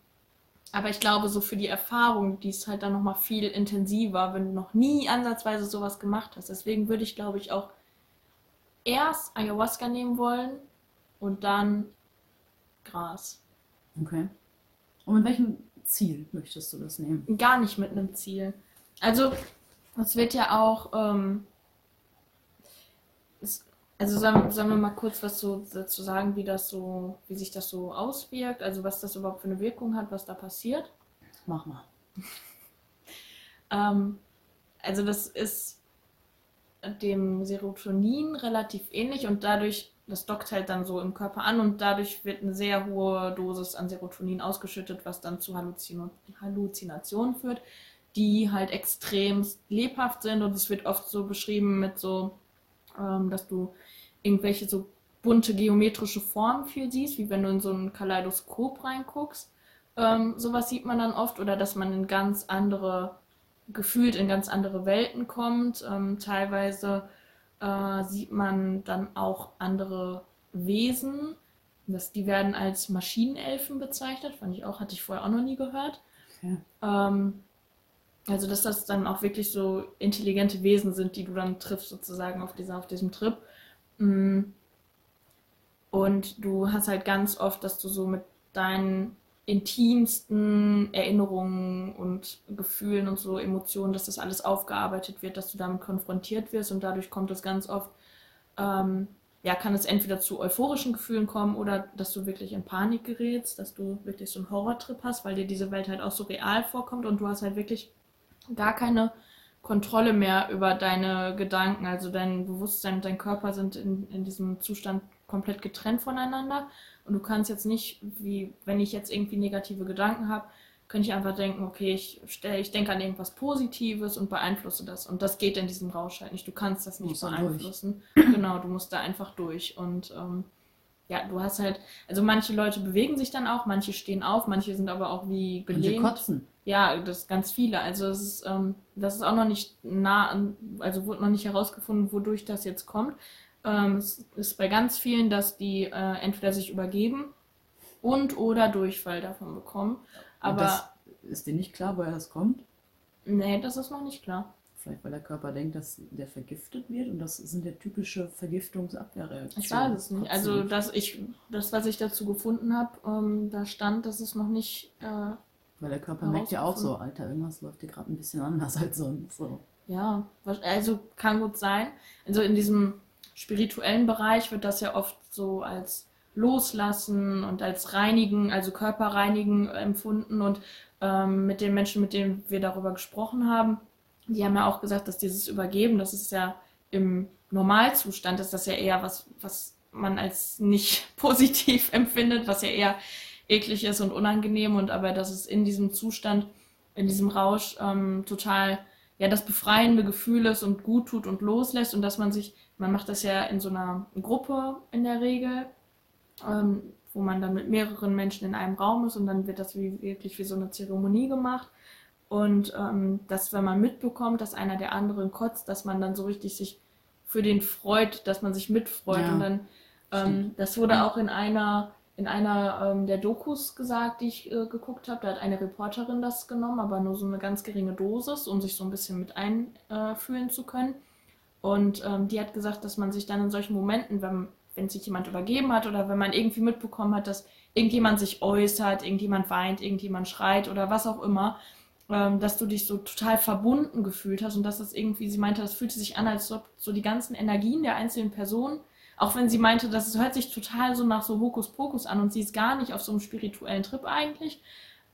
aber ich glaube, so für die Erfahrung, die ist halt dann nochmal viel intensiver, wenn du noch nie ansatzweise sowas gemacht hast. Deswegen würde ich, glaube ich, auch erst Ayahuasca nehmen wollen und dann Gras. Okay. Und mit welchem Ziel möchtest du das nehmen? gar nicht mit einem Ziel. Also, es wird ja auch, ähm, es, also sollen, sollen wir mal kurz was so dazu sagen, wie das so, wie sich das so auswirkt, also was das überhaupt für eine Wirkung hat, was da passiert. Mach mal. Ähm, also das ist dem Serotonin relativ ähnlich und dadurch, das dockt halt dann so im Körper an und dadurch wird eine sehr hohe Dosis an Serotonin ausgeschüttet, was dann zu Halluzino Halluzinationen führt, die halt extrem lebhaft sind und es wird oft so beschrieben mit so, ähm, dass du irgendwelche so bunte geometrische Formen viel siehst, wie wenn du in so ein Kaleidoskop reinguckst. Ähm, sowas sieht man dann oft oder dass man in ganz andere gefühlt in ganz andere Welten kommt. Ähm, teilweise äh, sieht man dann auch andere Wesen, Das, die werden als Maschinenelfen bezeichnet, fand ich auch, hatte ich vorher auch noch nie gehört. Okay. Ähm, also, dass das dann auch wirklich so intelligente Wesen sind, die du dann triffst, sozusagen auf, dieser, auf diesem Trip. Mm. Und du hast halt ganz oft, dass du so mit deinen intimsten Erinnerungen und Gefühlen und so Emotionen, dass das alles aufgearbeitet wird, dass du damit konfrontiert wirst und dadurch kommt es ganz oft, ähm, ja, kann es entweder zu euphorischen Gefühlen kommen oder dass du wirklich in Panik gerätst, dass du wirklich so einen Horrortrip hast, weil dir diese Welt halt auch so real vorkommt und du hast halt wirklich gar keine Kontrolle mehr über deine Gedanken, also dein Bewusstsein und dein Körper sind in, in diesem Zustand komplett getrennt voneinander und du kannst jetzt nicht, wie wenn ich jetzt irgendwie negative Gedanken habe, könnte ich einfach denken, okay, ich, stell, ich denke an irgendwas Positives und beeinflusse das. Und das geht in diesem Rausch halt nicht. Du kannst das nicht beeinflussen. Genau, du musst da einfach durch. Und ähm, ja, du hast halt, also manche Leute bewegen sich dann auch, manche stehen auf, manche sind aber auch wie gelähmt. Manche kotzen. Ja, das ist ganz viele. Also es ist, ähm, das ist auch noch nicht nah, also wurde noch nicht herausgefunden, wodurch das jetzt kommt. Ähm, es ist bei ganz vielen, dass die äh, entweder sich übergeben und oder Durchfall davon bekommen. Aber ist dir nicht klar, woher das kommt? Nee, das ist noch nicht klar. Vielleicht, weil der Körper denkt, dass der vergiftet wird und das sind ja typische Vergiftungsabwehrreaktionen. Ich weiß es nicht. Also das, ich, das was ich dazu gefunden habe, ähm, da stand, dass es noch nicht. Äh, weil der Körper merkt ja auch so, Alter, irgendwas läuft dir gerade ein bisschen anders als sonst. So. Ja, also kann gut sein. Also in diesem spirituellen Bereich wird das ja oft so als Loslassen und als Reinigen, also Körperreinigen empfunden. Und ähm, mit den Menschen, mit denen wir darüber gesprochen haben, die haben ja auch gesagt, dass dieses Übergeben, das ist ja im Normalzustand, ist das ja eher was, was man als nicht positiv empfindet, was ja eher eklig ist und unangenehm. Und aber dass es in diesem Zustand, in diesem Rausch ähm, total ja das befreiende Gefühl ist und gut tut und loslässt und dass man sich man macht das ja in so einer Gruppe in der Regel, ähm, wo man dann mit mehreren Menschen in einem Raum ist und dann wird das wie, wirklich wie so eine Zeremonie gemacht. Und ähm, dass, wenn man mitbekommt, dass einer der anderen kotzt, dass man dann so richtig sich für den freut, dass man sich mitfreut. Ja. Und dann, ähm, das wurde auch in einer, in einer ähm, der Dokus gesagt, die ich äh, geguckt habe. Da hat eine Reporterin das genommen, aber nur so eine ganz geringe Dosis, um sich so ein bisschen mit einfühlen äh, zu können. Und ähm, die hat gesagt, dass man sich dann in solchen Momenten, wenn, wenn sich jemand übergeben hat oder wenn man irgendwie mitbekommen hat, dass irgendjemand sich äußert, irgendjemand weint, irgendjemand schreit oder was auch immer, ähm, dass du dich so total verbunden gefühlt hast und dass das irgendwie, sie meinte, das fühlte sich an, als ob so die ganzen Energien der einzelnen Personen, auch wenn sie meinte, das hört sich total so nach so Hokuspokus an und sie ist gar nicht auf so einem spirituellen Trip eigentlich,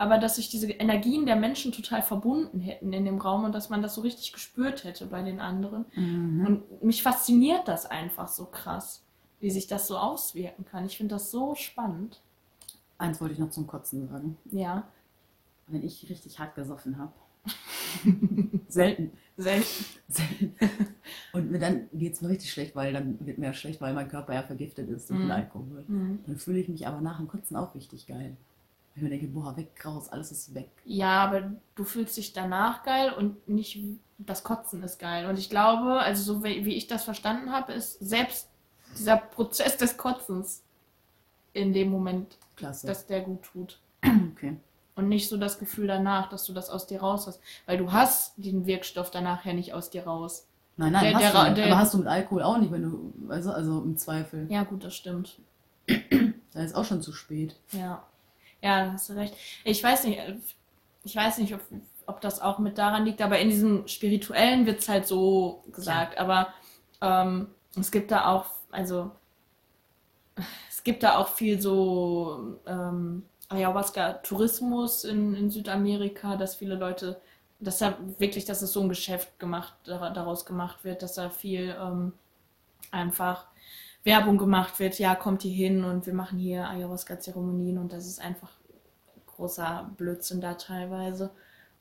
aber dass sich diese Energien der Menschen total verbunden hätten in dem Raum und dass man das so richtig gespürt hätte bei den anderen. Mhm. Und mich fasziniert das einfach so krass, wie sich das so auswirken kann. Ich finde das so spannend. Eins wollte ich noch zum Kotzen sagen. Ja. Wenn ich richtig hart gesoffen habe. Selten. Selten. Selten. Und dann geht es mir richtig schlecht, weil dann wird mir schlecht, weil mein Körper ja vergiftet ist durch mhm. den Alkohol. Mhm. Dann fühle ich mich aber nach dem Kotzen auch richtig geil. Ich mir denke, boah, weg, raus, alles ist weg. Ja, aber du fühlst dich danach geil und nicht das Kotzen ist geil. Und ich glaube, also so wie, wie ich das verstanden habe, ist selbst dieser Prozess des Kotzens in dem Moment, Klasse. dass der gut tut. Okay. Und nicht so das Gefühl danach, dass du das aus dir raus hast. Weil du hast den Wirkstoff danach ja nicht aus dir raus. Nein, nein, der, hast der, du der, aber hast du mit Alkohol auch nicht, wenn du, also, also im Zweifel. Ja, gut, das stimmt. Da ist auch schon zu spät. Ja. Ja, hast du recht. Ich weiß nicht, ich weiß nicht, ob, ob das auch mit daran liegt, aber in diesem Spirituellen wird es halt so gesagt. Ja. Aber ähm, es gibt da auch, also es gibt da auch viel so ähm, Ayahuasca-Tourismus in, in Südamerika, dass viele Leute, dass da wirklich, dass es so ein Geschäft gemacht, daraus gemacht wird, dass da viel ähm, einfach Werbung gemacht wird, ja, kommt hier hin und wir machen hier Ayahuasca-Zeremonien und das ist einfach großer Blödsinn da teilweise.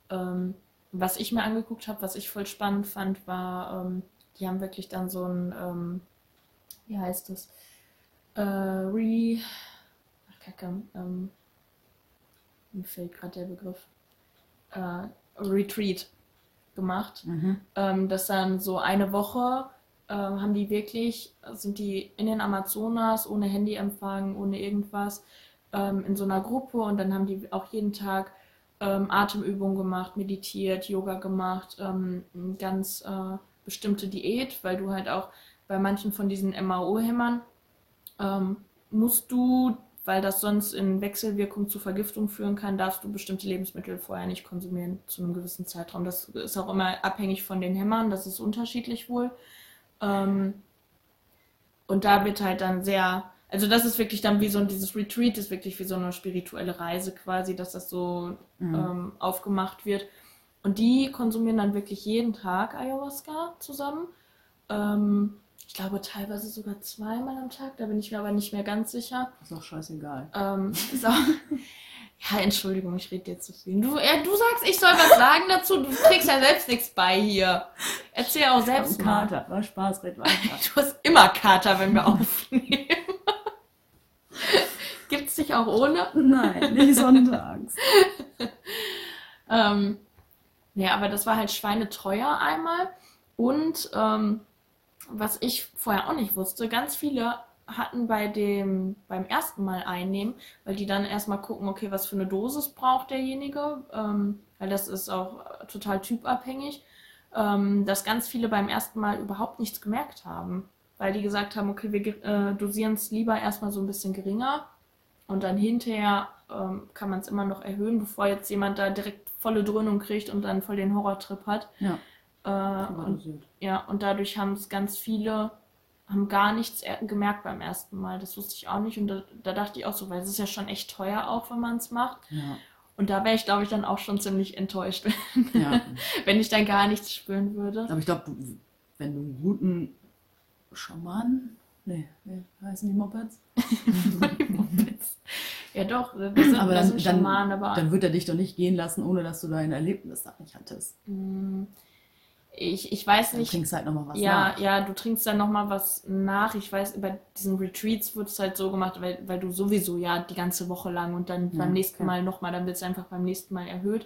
Ähm, was ich mir angeguckt habe, was ich voll spannend fand, war, ähm, die haben wirklich dann so ein, ähm, wie heißt das, äh, Re, ach Kacke, ähm, mir fehlt gerade der Begriff, äh, Retreat gemacht, mhm. ähm, dass dann so eine Woche ähm, haben die wirklich, sind die in den Amazonas ohne Handyempfang, ohne irgendwas, ähm, in so einer Gruppe und dann haben die auch jeden Tag ähm, Atemübungen gemacht, meditiert, Yoga gemacht, ähm, ganz äh, bestimmte Diät, weil du halt auch bei manchen von diesen MAO-Hämmern ähm, musst du, weil das sonst in Wechselwirkung zu Vergiftung führen kann, darfst du bestimmte Lebensmittel vorher nicht konsumieren zu einem gewissen Zeitraum. Das ist auch immer abhängig von den Hämmern, das ist unterschiedlich wohl. Ähm, und da wird halt dann sehr, also das ist wirklich dann wie so ein, dieses Retreat ist wirklich wie so eine spirituelle Reise quasi, dass das so mhm. ähm, aufgemacht wird. Und die konsumieren dann wirklich jeden Tag Ayahuasca zusammen. Ähm, ich glaube teilweise sogar zweimal am Tag, da bin ich mir aber nicht mehr ganz sicher. Ist auch scheißegal. Ähm, ist auch, ja, Entschuldigung, ich rede jetzt zu viel. Du, äh, du sagst, ich soll was sagen dazu, du kriegst ja selbst nichts bei hier. Erzähl auch selbst ich mal. Kater, war Spaß, red weiter. Du hast immer Kater, wenn wir aufnehmen. Gibt's dich auch ohne? Nein, nicht sonntags. ähm, ja, aber das war halt schweineteuer einmal. Und ähm, was ich vorher auch nicht wusste, ganz viele hatten bei dem beim ersten Mal einnehmen, weil die dann erstmal gucken, okay, was für eine Dosis braucht derjenige, ähm, weil das ist auch total typabhängig, ähm, dass ganz viele beim ersten Mal überhaupt nichts gemerkt haben, weil die gesagt haben, okay, wir äh, dosieren es lieber erstmal so ein bisschen geringer und dann hinterher ähm, kann man es immer noch erhöhen, bevor jetzt jemand da direkt volle Dröhnung kriegt und dann voll den Horrortrip hat. Ja. Äh, und, ja, und dadurch haben es ganz viele haben gar nichts gemerkt beim ersten Mal. Das wusste ich auch nicht. Und da, da dachte ich auch so, weil es ist ja schon echt teuer auch, wenn man es macht. Ja. Und da wäre ich, glaube ich, dann auch schon ziemlich enttäuscht, wenn, ja. wenn ich dann gar nichts spüren würde. Aber ich glaube, wenn du einen guten Schaman, nee, wie heißen die Mopeds? die Mopeds. Ja doch, wir sind, aber dann, Schamanen, dann, aber dann wird er dich doch nicht gehen lassen, ohne dass du dein Erlebnis da nicht hattest. Ich, ich weiß nicht. Du trinkst halt nochmal was ja, nach. Ja, du trinkst dann nochmal was nach. Ich weiß, bei diesen Retreats wird es halt so gemacht, weil, weil du sowieso ja die ganze Woche lang und dann ja, beim nächsten okay. Mal nochmal, dann wird es einfach beim nächsten Mal erhöht.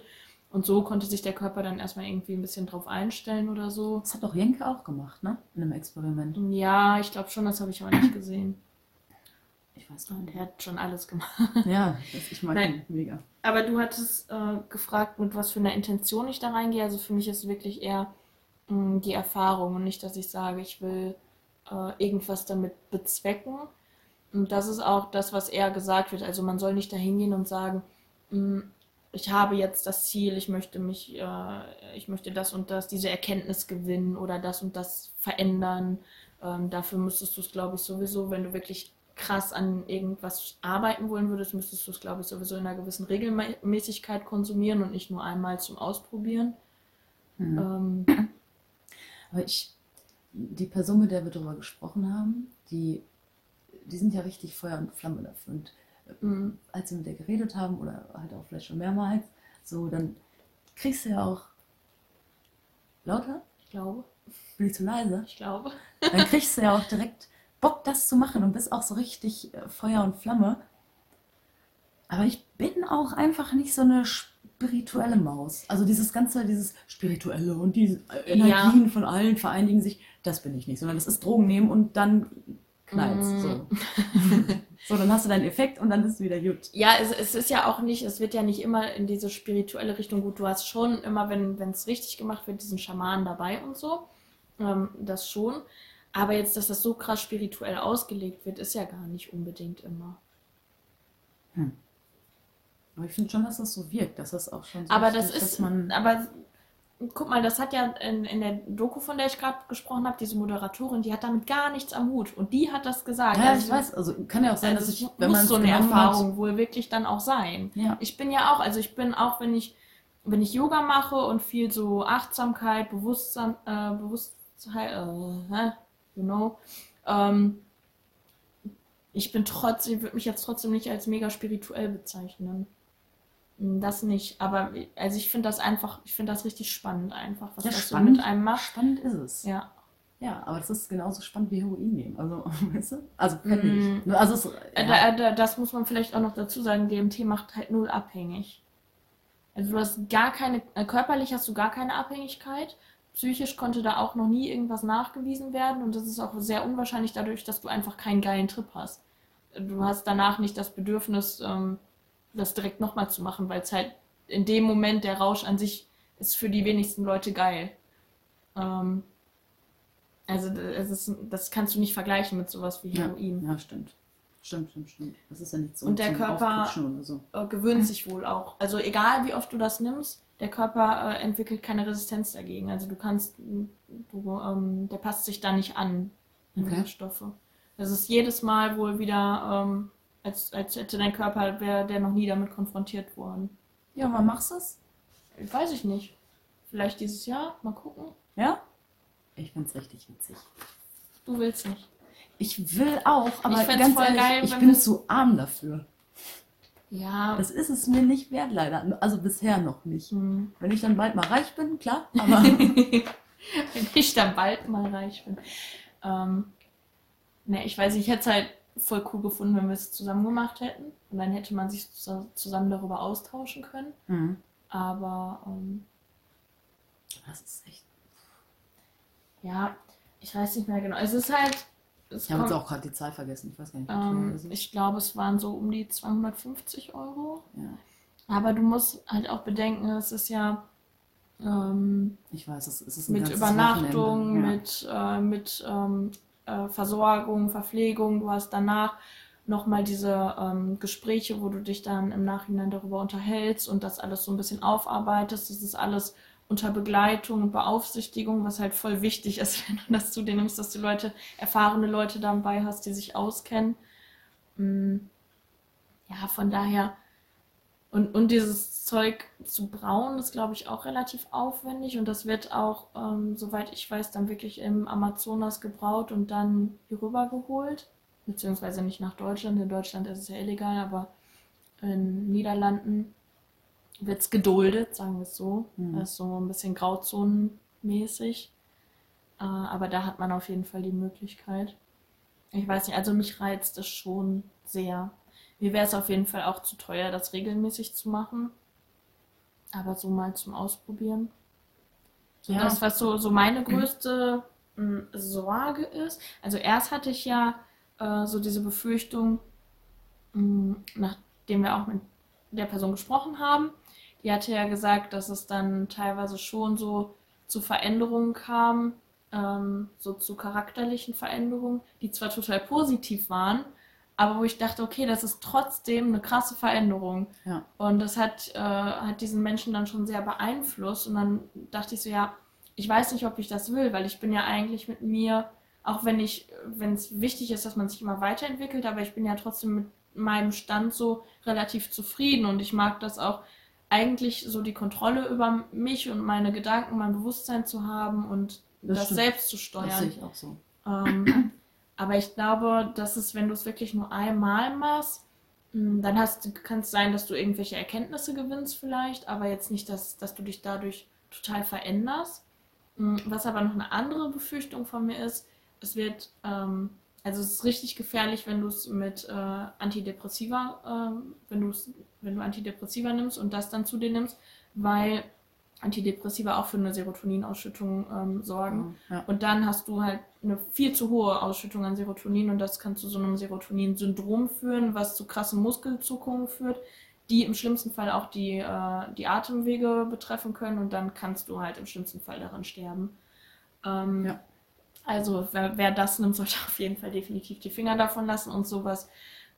Und so konnte sich der Körper dann erstmal irgendwie ein bisschen drauf einstellen oder so. Das hat doch Jenke auch gemacht, ne? In einem Experiment. Ja, ich glaube schon, das habe ich aber nicht gesehen. Ich weiß gar nicht. Er hat schon alles gemacht. Ja, das, ich mag Nein. mega. Aber du hattest äh, gefragt, mit was für einer Intention ich da reingehe. Also für mich ist es wirklich eher Die Erfahrung und nicht, dass ich sage, ich will äh, irgendwas damit bezwecken. Und das ist auch das, was eher gesagt wird. Also man soll nicht dahin gehen und sagen, ich habe jetzt das Ziel, ich möchte mich, äh, ich möchte das und das, diese Erkenntnis gewinnen oder das und das verändern. Ähm, dafür müsstest du es, glaube ich, sowieso, wenn du wirklich krass an irgendwas arbeiten wollen würdest, müsstest du es, glaube ich, sowieso in einer gewissen Regelmäßigkeit konsumieren und nicht nur einmal zum Ausprobieren. Mhm. Ähm, aber ich, die Person, mit der wir darüber gesprochen haben, die, die sind ja richtig Feuer und Flamme dafür. Und ähm, als wir mit der geredet haben, oder halt auch vielleicht schon mehrmals, so, dann kriegst du ja auch lauter? Ich glaube. Bin ich zu leise? Ich glaube. Dann kriegst du ja auch direkt Bock, das zu machen und bist auch so richtig äh, Feuer und Flamme. Aber ich bin auch einfach nicht so eine spirituelle Maus. Also dieses ganze, dieses Spirituelle und die Energien ja. von allen vereinigen sich, das bin ich nicht, sondern das ist Drogen nehmen und dann knallt mm. so. so, dann hast du deinen Effekt und dann bist du wieder gut. Ja, es, es, ist ja auch nicht, es wird ja nicht immer in diese spirituelle Richtung gut. Du hast schon immer, wenn es richtig gemacht wird, diesen Schamanen dabei und so. Ähm, das schon. Aber jetzt, dass das so krass spirituell ausgelegt wird, ist ja gar nicht unbedingt immer. Hm. Aber ich finde schon, dass das so wirkt, dass das auch schon so Aber das ist, dass man aber guck mal, das hat ja in, in der Doku, von der ich gerade gesprochen habe, diese Moderatorin, die hat damit gar nichts am Hut. Und die hat das gesagt. Ja, also, ich weiß, also kann ja auch sein, also dass ich, wenn man so eine Erfahrung hat, wohl wirklich dann auch sein. Ja. Ich bin ja auch, also ich bin auch, wenn ich, wenn ich Yoga mache und viel so Achtsamkeit, Bewusstsein, äh, Bewusstheit, äh, you know, ähm, ich bin trotzdem, würde mich jetzt trotzdem nicht als mega spirituell bezeichnen. Das nicht, aber also ich finde das einfach, ich finde das richtig spannend einfach, was ja, das spannend, so mit einem macht. Spannend ist es. Ja. Ja, aber das ist genauso spannend wie Heroin nehmen. Also, weißt du? Also, mm. also es, äh, ja. da, da, das muss man vielleicht auch noch dazu sagen, DMT macht halt null abhängig. Also du hast gar keine, äh, körperlich hast du gar keine Abhängigkeit. psychisch konnte da auch noch nie irgendwas nachgewiesen werden und das ist auch sehr unwahrscheinlich dadurch, dass du einfach keinen geilen Trip hast. Du hast danach nicht das Bedürfnis, ähm, das direkt nochmal zu machen, weil es halt in dem Moment der Rausch an sich ist für die wenigsten Leute geil. Ähm, also es ist, das kannst du nicht vergleichen mit sowas wie Heroin. Ja, ja stimmt. Stimmt, stimmt, stimmt. Das ist ja nicht so. Und der Körper so. Äh, gewöhnt sich wohl auch. Also egal wie oft du das nimmst, der Körper äh, entwickelt keine Resistenz dagegen. Also du kannst, du, ähm, der passt sich da nicht an Okay. Stoffe. Das ist jedes Mal wohl wieder, ähm, als, als hätte dein Körper, wäre der noch nie damit konfrontiert worden. Ja, wann machst du es? Weiß ich nicht. Vielleicht dieses Jahr, mal gucken. Ja? Ich find's richtig witzig. Du willst nicht. Ich will auch, aber fänd's ganz voll ehrlich, geil, ich bin zu arm dafür. Ja. Das ist es mir nicht wert, leider. Also bisher noch nicht. Hm. Wenn ich dann bald mal reich bin, klar. Aber Wenn ich dann bald mal reich bin. Ähm, ne, ich weiß ich hätte es halt voll cool gefunden, wenn wir es zusammen gemacht hätten. Und dann hätte man sich zus- zusammen darüber austauschen können. Mhm. Aber ähm, das ist echt. ja, ich weiß nicht mehr genau. Es ist halt. Es Ich habe jetzt auch gerade die Zahl vergessen. Ich weiß gar nicht, ähm, ich glaube, es waren so um die 250 Euro. Ja, Aber du musst halt auch bedenken, es ist ja ähm, ich weiß, es ist ein mit Übernachtung, Wochenende. mit, äh, mit ähm, äh, Versorgung, Verpflegung. Du hast danach nochmal diese ähm, Gespräche, wo du dich dann im Nachhinein darüber unterhältst und das alles so ein bisschen aufarbeitest. Das ist alles unter Begleitung und Beaufsichtigung, was halt voll wichtig ist, wenn du das zu dir nimmst, dass du Leute, erfahrene Leute dabei hast, die sich auskennen. Mm, Ja, von daher. Und, und dieses Zeug zu brauen ist, glaube ich, auch relativ aufwendig. Und das wird auch, ähm, soweit ich weiß, dann wirklich im Amazonas gebraut und dann hier rüber geholt. Beziehungsweise nicht nach Deutschland. In Deutschland ist es ja illegal, aber in Niederlanden wird es geduldet, sagen wir es so. Mhm. Das ist so ein bisschen grauzonenmäßig. Äh, aber da hat man auf jeden Fall die Möglichkeit. Ich weiß nicht, also mich reizt es schon sehr. Mir wäre es auf jeden Fall auch zu teuer, das regelmäßig zu machen. Aber so mal zum Ausprobieren. So Ja. das, was so, so meine größte mh, Sorge ist. Also erst hatte ich ja äh, so diese Befürchtung, mh, nachdem wir auch mit der Person gesprochen haben, die hatte ja gesagt, dass es dann teilweise schon so zu Veränderungen kam, ähm, so zu charakterlichen Veränderungen, die zwar total positiv waren, aber wo ich dachte, okay, das ist trotzdem eine krasse Veränderung. Ja. Und das hat, äh, hat diesen Menschen dann schon sehr beeinflusst. Und dann dachte ich so, ja, ich weiß nicht, ob ich das will, weil ich bin ja eigentlich mit mir, auch wenn ich, wenn es wichtig ist, dass man sich immer weiterentwickelt, aber ich bin ja trotzdem mit meinem Stand so relativ zufrieden und ich mag das auch eigentlich so die Kontrolle über mich und meine Gedanken, mein Bewusstsein zu haben und Das das, selbst zu Das steuern. sehe ich auch so. Ähm, aber ich glaube, dass es, wenn du es wirklich nur einmal machst, mh, dann hast, kann es sein, dass du irgendwelche Erkenntnisse gewinnst vielleicht, aber jetzt nicht, dass, dass du dich dadurch total veränderst. Mh, Was aber noch eine andere Befürchtung von mir ist, es wird, ähm, also es ist richtig gefährlich, wenn du es mit äh, Antidepressiva, ähm, wenn wenn du Antidepressiva nimmst und das dann zu dir nimmst, weil Antidepressiva auch für eine Serotoninausschüttung ähm, sorgen. Ja. Und dann hast du halt eine viel zu hohe Ausschüttung an Serotonin und das kann zu so einem Serotonin-Syndrom führen, was zu krassen Muskelzuckungen führt, die im schlimmsten Fall auch die, äh, die Atemwege betreffen können und dann kannst du halt im schlimmsten Fall daran sterben. Ähm, Ja. Also wer, wer das nimmt, sollte auf jeden Fall definitiv die Finger davon lassen und sowas.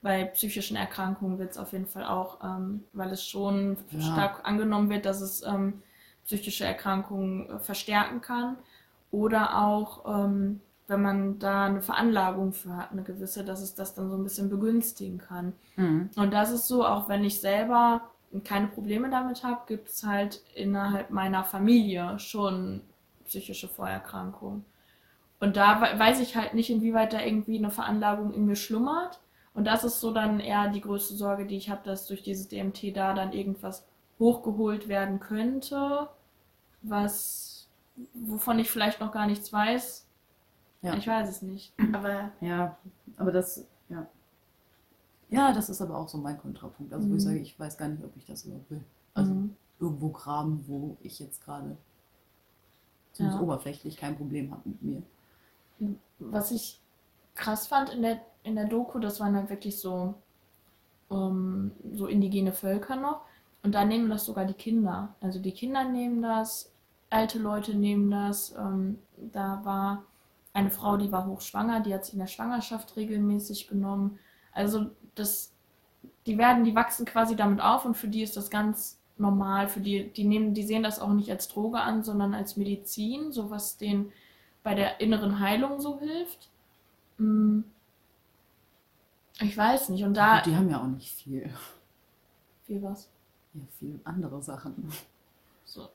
Bei psychischen Erkrankungen wird es auf jeden Fall auch, ähm, weil es schon Ja. stark angenommen wird, dass es ähm, psychische Erkrankungen äh, verstärken kann. Oder auch, ähm, wenn man da eine Veranlagung für hat, eine gewisse, dass es das dann so ein bisschen begünstigen kann. Mhm. Und das ist so, auch wenn ich selber keine Probleme damit habe, gibt es halt innerhalb meiner Familie schon psychische Vorerkrankungen. Und da we- weiß ich halt nicht, inwieweit da irgendwie eine Veranlagung in mir schlummert. Und das ist so dann eher die größte Sorge, die ich habe, dass durch dieses DMT da dann irgendwas hochgeholt werden könnte, was wovon ich vielleicht noch gar nichts weiß. Ja. Ich weiß es nicht. Aber Ja, aber das, ja. Ja, das ist aber auch so mein Kontrapunkt. Also, wo ich Mhm. sage, ich weiß gar nicht, ob ich das überhaupt will. Also, mhm. irgendwo graben, wo ich jetzt gerade zumindest Ja. oberflächlich kein Problem hat mit mir. Was ich krass fand in der, in der Doku, das waren halt wirklich so, ähm, so indigene Völker noch. Und da nehmen das sogar die Kinder. Also die Kinder nehmen das, alte Leute nehmen das. Ähm, da war eine Frau, die war hochschwanger, die hat sich in der Schwangerschaft regelmäßig genommen. Also das, die werden, die wachsen quasi damit auf und für die ist das ganz normal. Für die, die nehmen, die sehen das auch nicht als Droge an, sondern als Medizin, so was denen bei der inneren Heilung so hilft. Hm. Ich weiß nicht. Und da. Die haben ja auch nicht viel. Viel was? Ja, viel andere Sachen. So.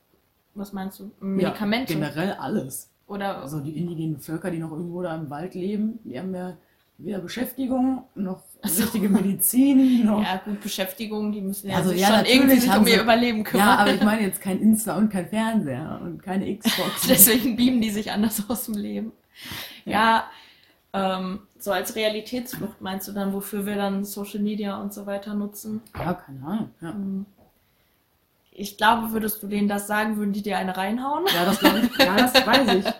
Was meinst du? Medikamente? Ja, generell alles. Oder Also die indigenen Völker, die noch irgendwo da im Wald leben, die haben ja weder Beschäftigung noch Ach so. richtige Medizin noch. ja, gut, Beschäftigung, die müssen ja Also, sich ja, schon irgendwie sich um ihr Überleben kümmern. Ja, aber ich meine jetzt kein Insta und kein Fernseher und keine Xbox. Deswegen beamen die sich anders aus dem Leben. Ja, ähm, so als Realitätsflucht meinst du dann, wofür wir dann Social Media und so weiter nutzen? ja, keine Ahnung. Ja, Hm. Ich glaube, würdest du denen das sagen, würden die dir eine reinhauen? ja das glaube ich. Ja, das weiß ich.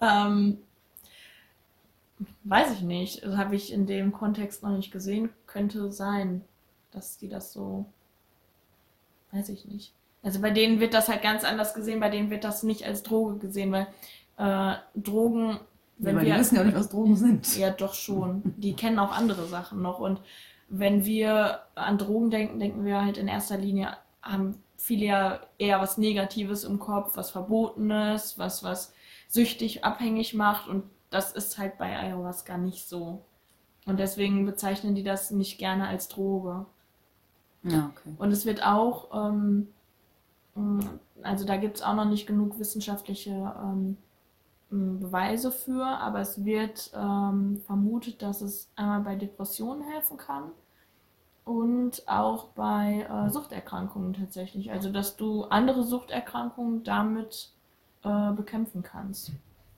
Ähm, weiß ich nicht. Das habe ich in dem Kontext noch nicht gesehen. Könnte sein, dass die das so. Weiß ich nicht. Also bei denen wird das halt ganz anders gesehen, bei denen wird das nicht als Droge gesehen, weil äh, Drogen, wenn Weil wir. die wissen ja auch nicht, was Drogen sind. Ja, doch schon. Die kennen auch andere Sachen noch. Und wenn wir an Drogen denken, denken wir halt in erster Linie, haben viele ja eher was Negatives im Kopf, was Verbotenes, was, was süchtig, abhängig macht. Und das ist halt bei Ayahuasca nicht so. Und deswegen bezeichnen die das nicht gerne als Droge. Ja, okay. Und es wird auch, ähm, mh, also da gibt es auch noch nicht genug wissenschaftliche ähm, mh, Beweise für, aber es wird ähm, vermutet, dass es einmal bei Depressionen helfen kann und auch bei äh, Suchterkrankungen tatsächlich. Also dass du andere Suchterkrankungen damit äh, bekämpfen kannst.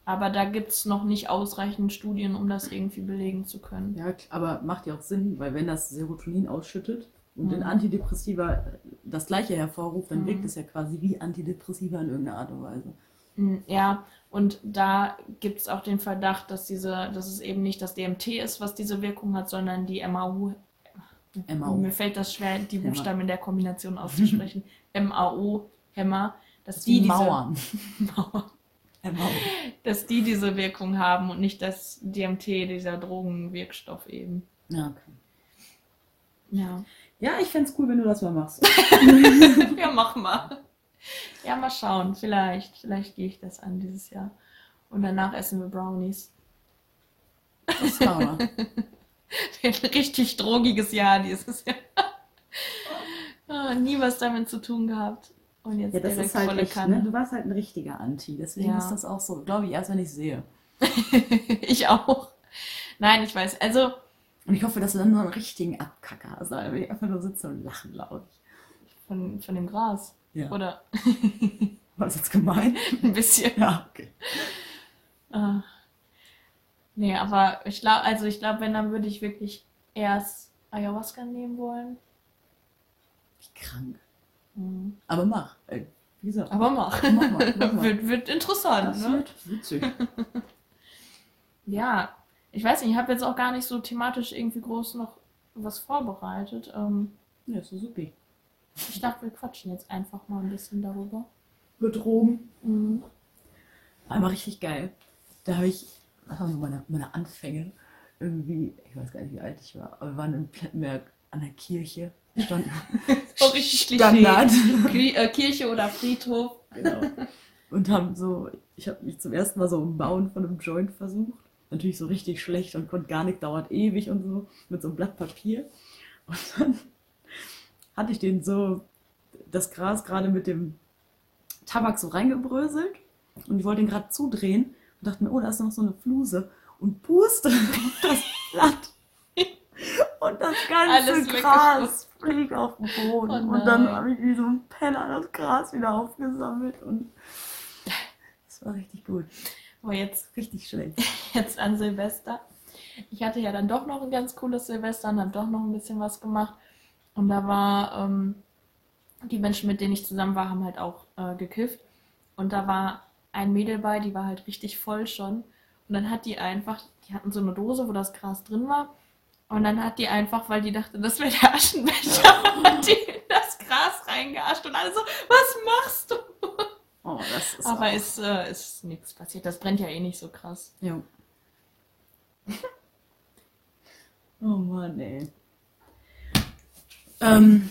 Aber da gibt es noch nicht ausreichend Studien, um das irgendwie belegen zu können. Ja, aber macht ja auch Sinn, weil wenn das Serotonin ausschüttet und Mhm. in Antidepressiva das gleiche hervorruft, dann Mhm. wirkt es ja quasi wie Antidepressiva in irgendeiner Art und Weise. Mm, Ja, und da gibt es auch den Verdacht, dass diese, dass es eben nicht das DMT ist, was diese Wirkung hat, sondern die MAU. MAO. Mir fällt das schwer, die Hämmer. Buchstaben in der Kombination auszusprechen. MAO-Hämmer, dass die, Die diese Mauern. Mauer, MAO. dass die diese Wirkung haben und nicht das DMT, dieser Drogenwirkstoff eben. Ja, okay. Ja. Ja, ich fände es cool, wenn du das mal machst. ja, mach mal. Ja, mal schauen. Vielleicht, vielleicht gehe ich das an dieses Jahr. Und danach essen wir Brownies. Das wir. Ein richtig drogiges Jahr dieses Jahr. Ah, nie was damit zu tun gehabt. Und jetzt Ja, das ist halt volle echt, Kanne. ne? Du warst halt ein richtiger Anti. Deswegen Ja. ist das auch so, glaube ich, erst wenn ich sehe. ich auch. Nein, ich weiß. Also, Und ich hoffe, dass du dann nur einen richtigen Abkacker hast, weil ich einfach nur sitze und lachen, ich. von, von dem Gras. Ja. Oder War das jetzt gemein? ein bisschen. Ja, okay. Äh, nee, aber ich glaube, also ich glaube, wenn, dann würde ich wirklich erst Ayahuasca nehmen wollen. Wie krank. Mhm. Aber mach. Ey, wie gesagt. Aber mach. Mach mal, mach mal. wird, wird interessant, Das ne? wird witzig. Ja, ich weiß nicht, ich habe jetzt auch gar nicht so thematisch irgendwie groß noch was vorbereitet. Ähm, Ja, so super. ich dachte, wir quatschen jetzt einfach mal ein bisschen darüber. Über Drogen. Mhm. War immer richtig geil. Da habe ich, das waren so meine, meine Anfänge. Irgendwie, ich weiß gar nicht, wie alt ich war, aber wir waren in Plettenberg an der Kirche. Standen So richtig Klischee. Standard. Äh, Kirche oder Friedhof. Genau. Und haben so, ich habe mich zum ersten Mal so im Bauen von einem Joint versucht. Natürlich so richtig schlecht und konnte gar nicht, dauert ewig und so, mit so einem Blatt Papier. Und dann hatte ich den so, das Gras gerade mit dem Tabak so reingebröselt und ich wollte ihn gerade zudrehen und dachte mir, oh, da ist noch so eine Fluse und puste auf das Blatt. Und das ganze Alles Gras fliegt auf den Boden. Oh und dann habe ich wie so ein Penner das Gras wieder aufgesammelt und das war richtig gut. Aber jetzt, Richtig schlecht. jetzt an Silvester. Ich hatte ja dann doch noch ein ganz cooles Silvester und habe doch noch ein bisschen was gemacht. Und da war, ähm, die Menschen, mit denen ich zusammen war, haben halt auch äh, gekifft. Und da war ein Mädel bei, die war halt richtig voll schon. Und dann hat die einfach, die hatten so eine Dose, wo das Gras drin war. Und dann hat die einfach, weil die dachte, das wäre der Aschenbecher, hat die in das Gras reingeascht und alle so, was machst du? Oh, das ist Aber ist, äh, ist nichts passiert. Das brennt ja eh nicht so krass. Ja. oh Mann, ey. Ähm,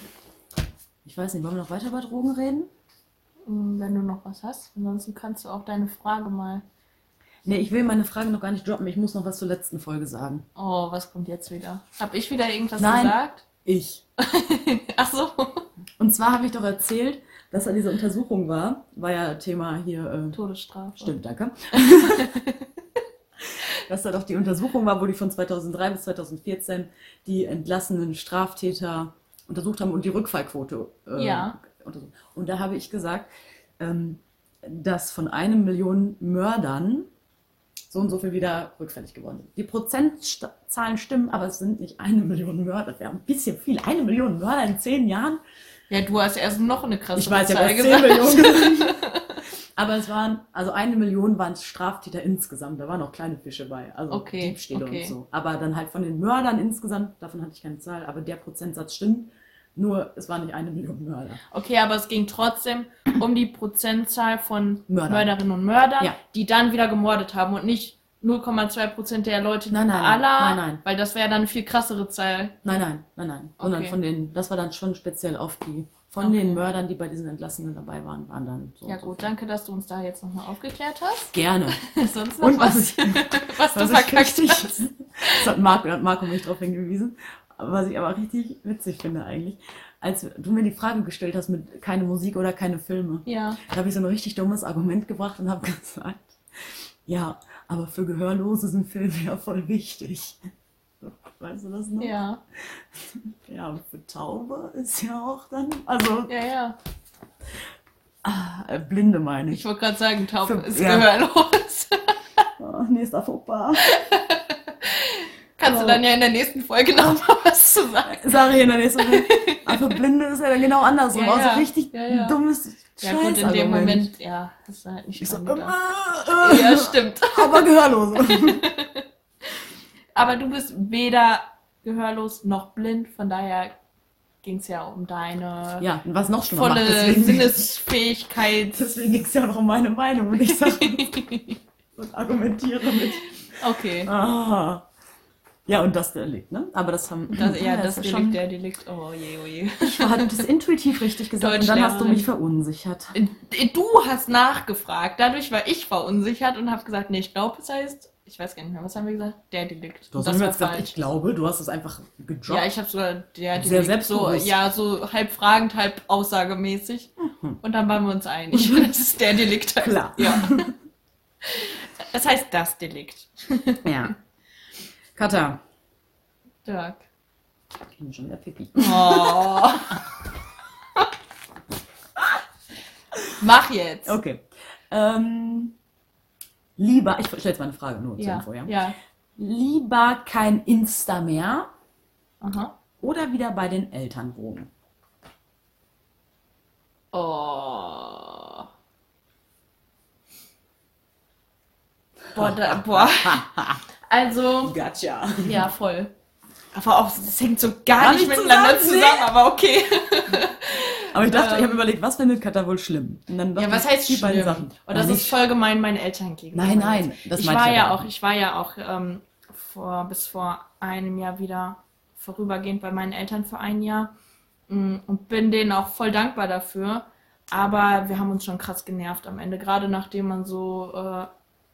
ich weiß nicht, wollen wir noch weiter über Drogen reden? Mm, Wenn du noch was hast. Ansonsten kannst du auch deine Frage mal. Nee, ich will meine Frage noch gar nicht droppen. Ich muss noch was zur letzten Folge sagen. Oh, was kommt jetzt wieder? Hab ich wieder irgendwas Nein. gesagt? Ich. Ach so. Und zwar habe ich doch erzählt, dass da diese Untersuchung war. War ja Thema hier. Äh, Todesstrafe. Stimmt, danke. Dass da doch die Untersuchung war, wo die von 2003 bis 2014 die entlassenen Straftäter untersucht haben und die Rückfallquote. äh, Ja. Untersucht. Und da habe ich gesagt, ähm, dass von einem Million Mördern so und so viel wieder rückfällig geworden sind. Die Prozentzahlen stimmen, aber es sind nicht eine Million Mörder. Das wäre ein bisschen viel. Eine Million Mörder in zehn Jahren. Ja, du hast erst noch eine krasse Ich weiß, Zahl habe erst 10 Millionen gesagt. Aber es waren, also eine Million waren Straftäter insgesamt. Da waren auch kleine Fische bei. Also Okay, Diebstähle okay. und so. Aber dann halt von den Mördern insgesamt, davon hatte ich keine Zahl, aber der Prozentsatz stimmt. Nur, es waren nicht eine Million Mörder. Okay, aber es ging trotzdem um die Prozentzahl von Mördern. Mörderinnen und Mördern, Ja. die dann wieder gemordet haben und nicht 0,2 Prozent der Leute Nein, nein, aller, nein, nein. weil das wäre dann eine viel krassere Zahl. Nein, nein, nein, nein. Sondern Okay. von den, das war dann schon speziell auf die, von Okay. den Mördern, die bei diesen Entlassenen dabei waren, waren dann so. Ja so gut, viel. danke, dass du uns da jetzt nochmal aufgeklärt hast. Gerne. Sonst noch Und was was, was du verkackt hast. das hat Marco, hat Marco mich darauf hingewiesen, was ich aber richtig witzig finde eigentlich, als du mir die Frage gestellt hast mit keine Musik oder keine Filme, Ja, da habe ich so ein richtig dummes Argument gebracht und habe gesagt, ja, aber für Gehörlose sind Filme ja voll wichtig. Weißt du das noch? ja, Ja, für Taube ist ja auch dann, also ja, ja. ah, Blinde meine Ich ich. wollte gerade sagen, Taub Für- ist ja. gehörlos. Oh, nächster Fauxpas. Kannst du dann ja in der nächsten Folge noch mal was zu sagen. Sag ich in der nächsten Folge. Aber für Blinde ist ja dann genau andersrum. Ja, auch ja. so richtig Ja, ja. dummes Ja gut, in dem. Moment, ja, hast du halt nicht Ich so, äh, äh, Ja, stimmt. aber Gehörlose. Aber du bist weder gehörlos noch blind, von daher ging es ja um deine ja, was noch volle macht, deswegen, Sinnesfähigkeit. deswegen ging es ja auch um meine Meinung und ich sage und argumentiere mit. okay. Ah. Ja, und das Delikt, ne? Aber das haben Das, ja, das ist Delikt, der Delikt. Oh je, oh je. Ich hatte das intuitiv richtig gesagt und dann hast du mich verunsichert. Du hast nachgefragt, dadurch war ich verunsichert und habe gesagt, nee, ich glaube, es heißt, ich weiß gar nicht mehr, was haben wir gesagt? Der Delikt. Du hast das gesagt, falsch. ich glaube, du hast es einfach gedroppt. Ja, ich habe sogar der Sehr Delikt so, selbstbewusst. ja, so halb fragend, halb aussagemäßig. Mhm. Und dann waren wir uns einig, dass es der Delikt heißt. Klar. Ja. Das heißt das Delikt. ja. Katha. Dirk. Ich bin schon wieder pipi. Oh. Mach jetzt. Okay. Ähm, lieber, ich stelle jetzt mal eine Frage nur zur Ja, Info, ja? ja. Lieber kein Insta mehr Aha. oder wieder bei den Eltern wohnen? Oh. Boah, da, boah. Also, Gotcha. ja, voll. Aber auch, das hängt so gar, Gar nicht nicht miteinander zusammen, zusammen, aber okay. Aber ich dachte, ich Ähm. habe überlegt, was findet Katha wohl schlimm? Und dann Ja, was ich, heißt die beiden schlimm? Sachen. Und das ist voll gemein meinen Eltern gegenüber. Nein, nein, das ich war ich ja auch, ich war ja auch ähm, vor, bis vor einem Jahr wieder vorübergehend bei meinen Eltern für ein Jahr mm, und bin denen auch voll dankbar dafür. Aber wir haben uns schon krass genervt am Ende, gerade nachdem man so äh,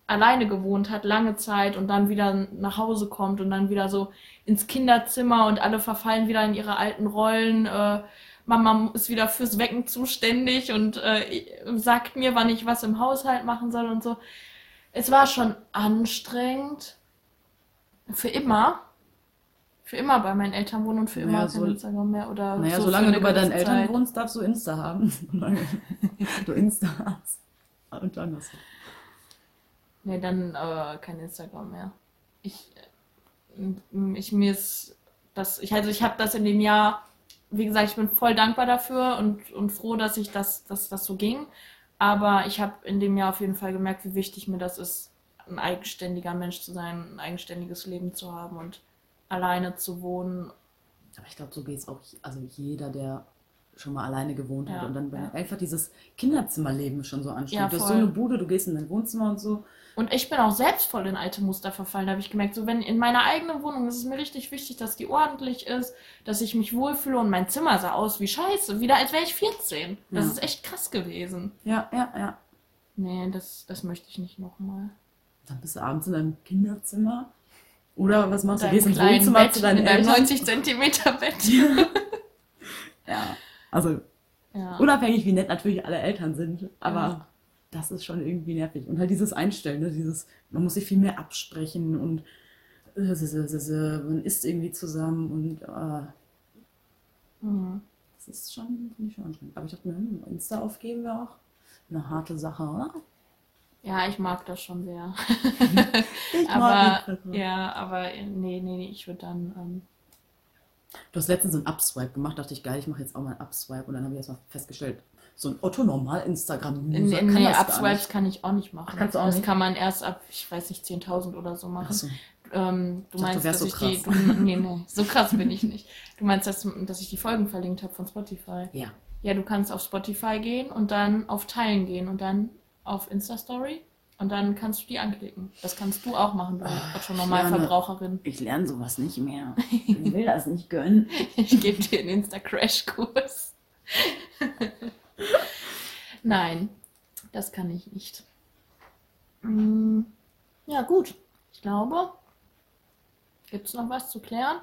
alleine gewohnt hat, lange Zeit und dann wieder nach Hause kommt und dann wieder so ins Kinderzimmer und alle verfallen wieder in ihre alten Rollen. Äh, Mama ist wieder fürs Wecken zuständig und äh, sagt mir, wann ich was im Haushalt machen soll und so. Es war schon anstrengend. Für immer. Für immer bei meinen Eltern wohnen und für immer Naja, so- Instagram mehr. Oder Naja, so solange du bei deinen Eltern Zeit. wohnst, darfst du Insta haben. Solange du Insta hast. Und dann hast du. Nee, dann äh, kein Instagram mehr. Ich, äh, ich mir ist das, ich, also ich habe das in dem Jahr, wie gesagt, ich bin voll dankbar dafür und, und froh, dass ich das, dass das so ging. Aber ich habe in dem Jahr auf jeden Fall gemerkt, wie wichtig mir das ist, ein eigenständiger Mensch zu sein, ein eigenständiges Leben zu haben und alleine zu wohnen. Aber ich glaube, so geht es auch also jeder, der schon mal alleine gewohnt hat Ja, und dann ja. einfach dieses Kinderzimmerleben schon so Ja, anstrengend. du hast so eine Bude, du gehst in dein Wohnzimmer und so. Und ich bin auch selbst voll in alte Muster verfallen. Da habe ich gemerkt, so wenn in meiner eigenen Wohnung ist es mir richtig wichtig, dass die ordentlich ist, dass ich mich wohlfühle und mein Zimmer sah aus wie Scheiße, wieder als wäre ich 14. Das Ja. ist echt krass gewesen. Ja, ja, ja. Nee, das, das möchte ich nicht nochmal. Dann bist du abends in deinem Kinderzimmer. Oder was machst du? Gehst ins Wohnzimmer Bett, zu deinen Eltern. 90 Zentimeter Bett. Ja. Also Ja. unabhängig, wie nett natürlich alle Eltern sind, aber Ja. das ist schon irgendwie nervig. Und halt dieses Einstellen, ne? dieses, man muss sich viel mehr absprechen und äh, man isst irgendwie zusammen und äh, Mhm. das ist schon, finde ich schon anstrengend. Aber ich dachte mir, hm, Insta aufgeben wäre auch eine harte Sache, oder? Ja, ich mag das schon sehr. Ich Aber, Instagram. ja, aber nee, nee, nee, ich würde dann, ähm, Du hast letztens so einen Upswipe gemacht, dachte ich, geil, ich mache jetzt auch mal einen Upswipe und dann habe ich erstmal festgestellt, so ein Otto normal instagram nee, kann nee, das Upswipes kann ich auch nicht machen. Ach, kannst du auch das nicht? kann man erst ab, ich weiß nicht, 10.000 oder so machen. Ach so. Ähm, du Ich dachte, meinst, du wärst dass so ich die, du, krass. nee, nee, so krass bin ich nicht. Du meinst, dass, dass ich die Folgen verlinkt habe von Spotify. Ja. Ja, du kannst auf Spotify gehen und dann auf Teilen gehen und dann auf Insta-Story und dann kannst du die anklicken. Das kannst du auch machen, du Otto Normalverbraucherin. Ich lerne sowas nicht mehr. Ich will das nicht gönnen. Ich gebe dir einen Insta-Crash-Kurs. Nein, das kann ich nicht. Mm, Ja, gut. Ich glaube, gibt es noch was zu klären?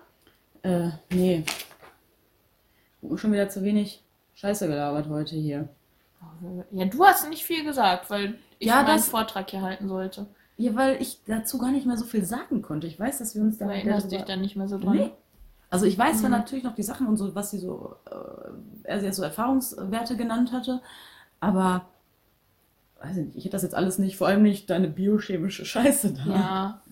Äh, nee. Schon wieder zu wenig Scheiße gelabert heute hier. Ja, du hast nicht viel gesagt, weil ich Ja, meinen das- Vortrag hier halten sollte. Ja, weil ich dazu gar nicht mehr so viel sagen konnte. Ich weiß, dass wir uns Du da erinnerst dich dann nicht mehr so dran. Nee. Also ich weiß Mhm. natürlich noch die Sachen und so, was sie so, äh, er sie jetzt so Erfahrungswerte genannt hatte, aber weiß ich nicht, ich hätte das jetzt alles nicht, vor allem nicht deine biochemische Scheiße da. Ja.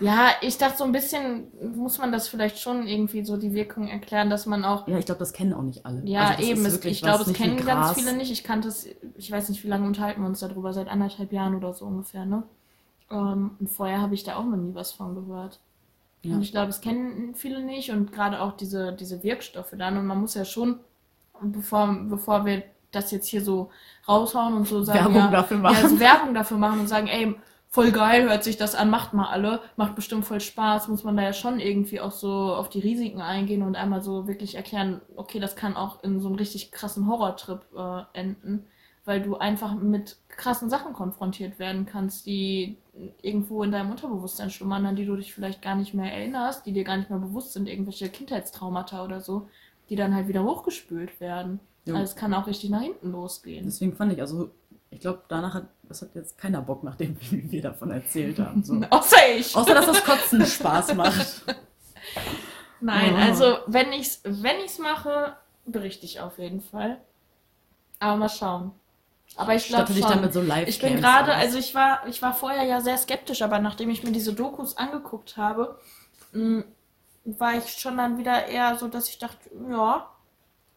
Ja, ich dachte, so ein bisschen muss man das vielleicht schon irgendwie so die Wirkung erklären, dass man auch Ja, ich glaube, das kennen auch nicht alle. Ja, Also eben. Es, ich glaube, es kennen ganz viele nicht. Ich kannte es, ich weiß nicht, wie lange unterhalten wir uns darüber, seit anderthalb Jahren oder so ungefähr, ne? Ähm, und vorher habe ich da auch noch nie was von gehört. Ja. Und ich glaube, es kennen viele nicht und gerade auch diese, diese Wirkstoffe dann. Und man muss ja schon, bevor, bevor wir das jetzt hier so raushauen und so sagen, Werbung ja, dafür ja, machen. also Werbung dafür machen und sagen, ey, voll geil, hört sich das an, macht mal alle, macht bestimmt voll Spaß, muss man da ja schon irgendwie auch so auf die Risiken eingehen und einmal so wirklich erklären, okay, das kann auch in so einem richtig krassen Horrortrip äh, enden, weil du einfach mit krassen Sachen konfrontiert werden kannst, die irgendwo in deinem Unterbewusstsein schlummern, an die du dich vielleicht gar nicht mehr erinnerst, die dir gar nicht mehr bewusst sind, irgendwelche Kindheitstraumata oder so, die dann halt wieder hochgespült werden. Ja. Also es kann auch richtig nach hinten losgehen. Deswegen fand ich, also ich glaube, danach hat, das hat jetzt keiner Bock, nachdem wir davon erzählt haben. So. Außer ich. Außer, dass das Kotzen Spaß macht. Nein, Oh. also wenn ich's, wenn ich's mache, berichte ich auf jeden Fall. Aber mal schauen. Aber ich glaube schon. so live ich bin gerade, also ich war, ich war vorher ja sehr skeptisch, aber nachdem ich mir diese Dokus angeguckt habe, mh, war ich schon dann wieder eher so, dass ich dachte, ja,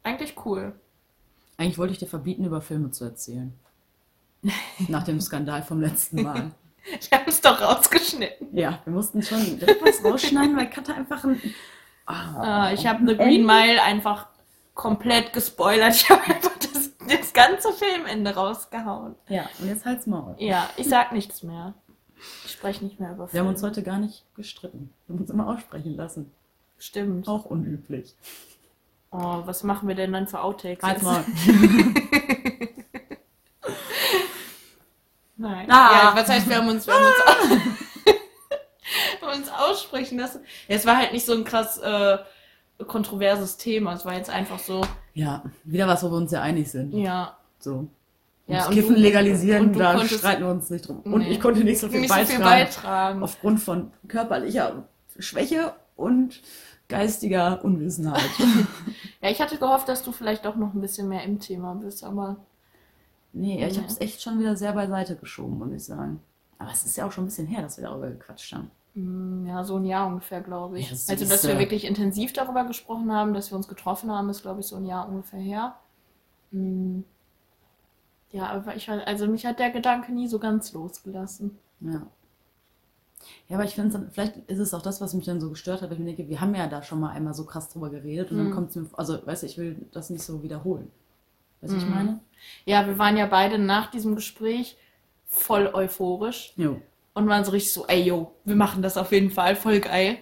eigentlich cool. Eigentlich wollte ich dir verbieten, über Filme zu erzählen. Nach dem Skandal vom letzten Mal. Wir haben es doch rausgeschnitten. Ja, wir mussten schon direkt was rausschneiden, weil Katha einfach ein. Ah, Äh, ich habe The Green Mile einfach komplett gespoilert. Ich habe einfach das, das ganze Filmende rausgehauen. Ja, und jetzt halt's Maul. Ja, ich sag nichts mehr. Ich spreche nicht mehr über Wir haben Filme. uns heute gar nicht gestritten. Wir haben uns immer aussprechen lassen. Stimmt. Auch unüblich. Oh, was machen wir denn dann für Outtakes? Halt's jetzt? Maul. Nein. Ah. Ja, was heißt, wir haben uns, wir haben uns, haben uns aussprechen lassen. Ja, es war halt nicht so ein krass äh, kontroverses Thema. Es war jetzt einfach so, Ja, wieder was, wo wir uns ja einig sind. ja. So. Ja, das und Kiffen du- legalisieren, und da konntest- streiten wir uns nicht drum. Und Nee. ich konnte nicht so viel Nicht so beitragen. viel beitragen. Aufgrund von körperlicher Schwäche und geistiger Unwissenheit. Ja, ich hatte gehofft, dass du vielleicht auch noch ein bisschen mehr im Thema bist, aber nee, ich Ja. habe es echt schon wieder sehr beiseite geschoben, muss ich sagen. Aber es ist ja auch schon ein bisschen her, dass wir darüber gequatscht haben. mm, ja, so ein Jahr ungefähr, glaube ich. Ja, also, dass wir wirklich intensiv darüber gesprochen haben, dass wir uns getroffen haben, ist, glaube ich, so ein Jahr ungefähr her. Mm. Ja, aber ich weiß, also mich hat der Gedanke nie so ganz losgelassen. Ja. Ja, aber ich finde, vielleicht ist es auch das, was mich dann so gestört hat, weil ich mir denke, wir haben ja da schon mal einmal so krass drüber geredet und dann Mhm. kommt es mir, also, weißt du, ich will das nicht so wiederholen. Weißt du, was ich Mhm. meine? Ja, wir waren ja beide nach diesem Gespräch voll euphorisch Jo. und waren so richtig so, ey, yo, wir machen das auf jeden Fall, voll geil.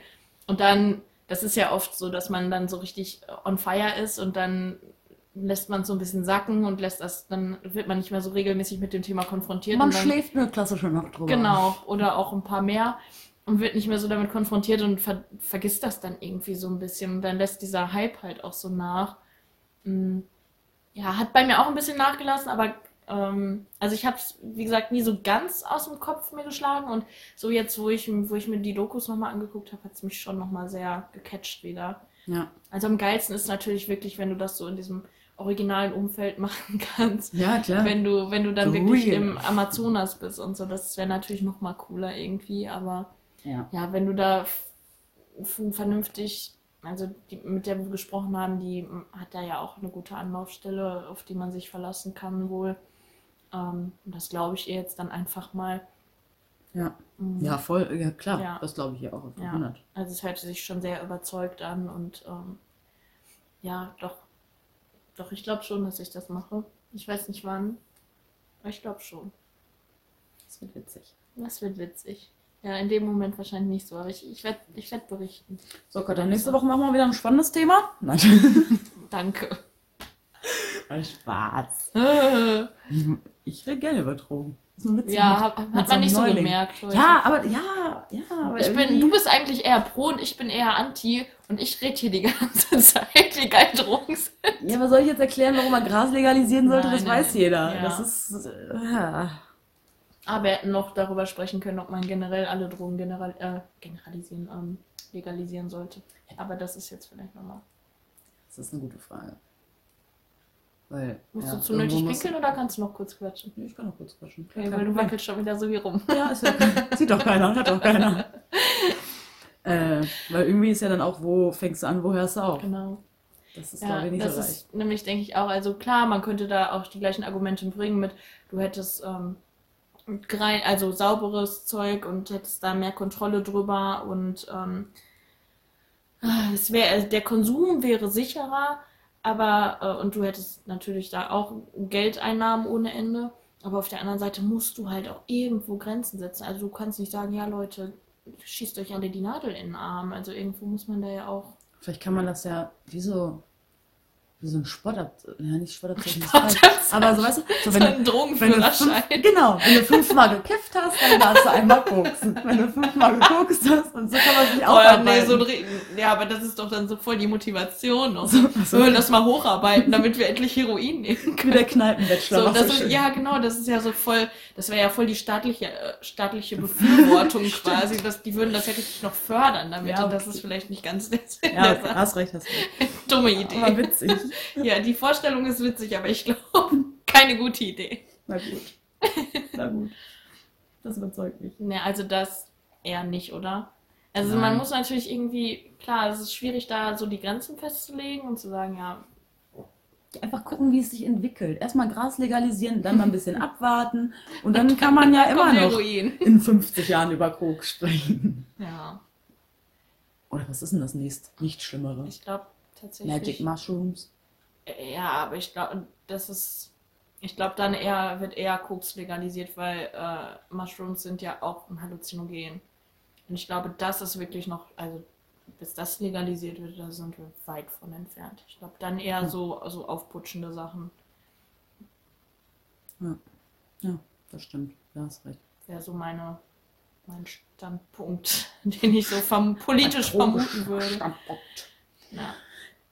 Und dann, das ist ja oft so, dass man dann so richtig on fire ist und dann lässt man es so ein bisschen sacken und lässt das, dann wird man nicht mehr so regelmäßig mit dem Thema konfrontiert. Man dann, schläft eine klassische Nacht drüber. Genau, oder auch ein paar mehr und wird nicht mehr so damit konfrontiert und ver vergisst das dann irgendwie so ein bisschen. Und dann lässt dieser Hype halt auch so nach. Mm, Ja, hat bei mir auch ein bisschen nachgelassen, aber ähm, also ich habe es, wie gesagt, nie so ganz aus dem Kopf mir geschlagen und so jetzt, wo ich, wo ich mir die Dokus nochmal angeguckt habe, hat es mich schon nochmal sehr gecatcht wieder. Ja. Also am geilsten ist natürlich wirklich, wenn du das so in diesem originalen Umfeld machen kannst. Ja, klar. Wenn du, wenn du dann So wirklich real. im Amazonas bist und so, das wäre natürlich noch mal cooler irgendwie, aber ja. ja, wenn du da vernünftig, also die, mit der wir gesprochen haben, die hat da ja auch eine gute Anlaufstelle, auf die man sich verlassen kann wohl. Ähm, und das glaube ich ihr jetzt dann einfach mal. Ja. Mhm. Ja, voll, ja klar, Ja. das glaube ich ja auch auf Ja. 100. Also es hörte sich schon sehr überzeugt an und ähm, ja, doch, doch, ich glaube schon, dass ich das mache. Ich weiß nicht wann, aber ich glaube schon. Das wird witzig. Das wird witzig. Ja, in dem Moment wahrscheinlich nicht so, aber ich, ich werde ich werd berichten. So, Gott, dann nächste Woche machen wir wieder ein spannendes Thema. Nein. Danke. Spaß. ja, Ich rede gerne über Drogen. Das ist ein Witz hab, hat so man nicht so Neuling. gemerkt. Heute. Ja, aber ja, ja, aber ich bin, du bist eigentlich eher pro und ich bin eher anti und ich rede hier die ganze Zeit, wie geil Drogen sind. Ja, aber soll ich jetzt erklären, warum man Gras legalisieren sollte? Nein, das nein. weiß jeder. Ja. Das ist. Äh, ja. Aber wir hätten noch darüber sprechen können, ob man generell alle Drogen general, äh, generalisieren, ähm, legalisieren sollte. Aber das ist jetzt vielleicht nochmal. das ist eine gute Frage. Weil. Musst ja, du zu nötig pinkeln oder kannst du noch kurz quatschen? Nee, Ich kann noch kurz quatschen. Okay, weil du wackelst schon wieder so wie rum. Ja, ist ja Sieht doch keiner, hört doch keiner. äh, weil irgendwie ist ja dann auch, wo fängst du an, wo hörst du auf? Genau. Das ist, Ja, glaube ich, nicht das so leicht. ist nämlich, denke ich, auch, also klar, man könnte da auch die gleichen Argumente bringen mit, du hättest ähm, also sauberes Zeug und hättest da mehr Kontrolle drüber und ähm, es wäre, der Konsum wäre sicherer, aber äh, und du hättest natürlich da auch Geldeinnahmen ohne Ende, aber auf der anderen Seite musst du halt auch irgendwo Grenzen setzen. Also du kannst nicht sagen, ja Leute, schießt euch alle die Nadel in den Arm. Also irgendwo muss man da ja auch Vielleicht kann man das ja wie so, wie so ein Sportabzeichen, ja nicht Sportabzeichen, Sportabzeichen. aber so weißt du, so so wenn, einen wenn du Drogenführerschein. fünf, genau, wenn du fünfmal gekifft hast, dann darfst du einmal koksen. Wenn du fünfmal gekokst hast und so kann man sich Oh, ja, aufarbeiten. nee, so ein, ja, aber das ist doch dann so voll die Motivation. Noch. So, So, ach so. Wir wollen das mal hocharbeiten, damit wir endlich Heroin nehmen können. der Kneipenbachelor. So, das du ist, ja, genau, das ist ja so voll, das wäre ja voll die staatliche, äh, staatliche Befürwortung quasi. Dass, die würden das ja richtig noch fördern damit. Ja, und das ist vielleicht nicht ganz der Sinn ja, hast recht, hast recht. Dumme Aber Idee. witzig. Ja, die Vorstellung ist witzig, aber ich glaube, keine gute Idee. Na gut. Na gut. Das überzeugt mich. Ne, also das eher nicht, oder? Also Nein. man muss natürlich irgendwie, klar, es ist schwierig, da so die Grenzen festzulegen und zu sagen, ja, Einfach gucken, wie es sich entwickelt. Erstmal Gras legalisieren, dann mal ein bisschen abwarten. Und dann kann man ja immer noch Heroin. in 50 Jahren über Koks sprechen. Ja, Oder was ist denn das nächste? Nicht Schlimmere. ich glaube tatsächlich. Magic Mushrooms. Ja, aber ich glaube, das ist. Ich glaube, dann eher wird eher Koks legalisiert, weil äh, Mushrooms sind ja auch ein Halluzinogen. Und ich glaube, das ist wirklich noch, also bis das legalisiert wird, da sind wir weit von entfernt. Ich glaube, dann eher Hm. so, so aufputschende Sachen. Ja, das stimmt. Du hast recht. wäre so meine, mein Standpunkt, den ich so vom, politisch vermuten würde. Standpunkt. Ja,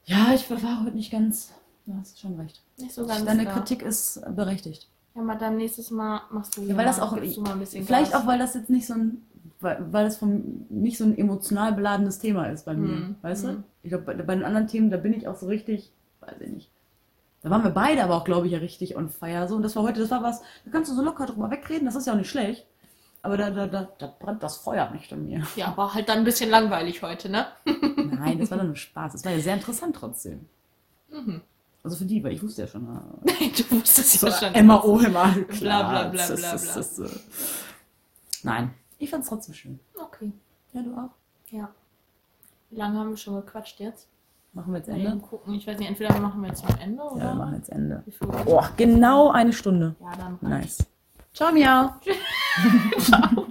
Ja, ich war heute nicht ganz. Du hast schon recht. nicht so ganz Deine da. Kritik ist berechtigt. Ja, mal dann nächstes Mal machst du Ja, weil das mal, auch- gibst du mal ein bisschen Vielleicht Gas. auch, weil das jetzt nicht so ein, weil, weil das vom, nicht so ein emotional beladenes Thema ist bei mir. Mhm. Weißt du? Mhm. Ich glaube, bei, bei den anderen Themen, da bin ich auch so richtig, weiß ich nicht. Da waren wir beide aber auch, glaube ich, ja richtig on fire. So, und das war heute, das war was, da kannst du so locker drüber wegreden, das ist ja auch nicht schlecht. Aber da, da, da, da brennt das Feuer nicht in mir. Ja, war halt dann ein bisschen langweilig heute, ne? Nein, das war doch nur Spaß. Das war ja sehr interessant trotzdem. Mhm. Also für die, weil ich wusste ja schon. äh, du wusstest ja schon. Emma Ohemer. Bla, bla, bla, bla, bla. äh, Nein, ich fand's trotzdem schön. Okay, Ja, du auch. ja. Wie lange haben wir schon gequatscht jetzt? Machen wir jetzt Mal Ende? eben gucken. Ich weiß nicht, entweder machen wir jetzt am Ende oder. Ja, wir machen jetzt Ende. Oh, genau eine Stunde. Ja, dann. Nice. Ciao, Miau. Ciao.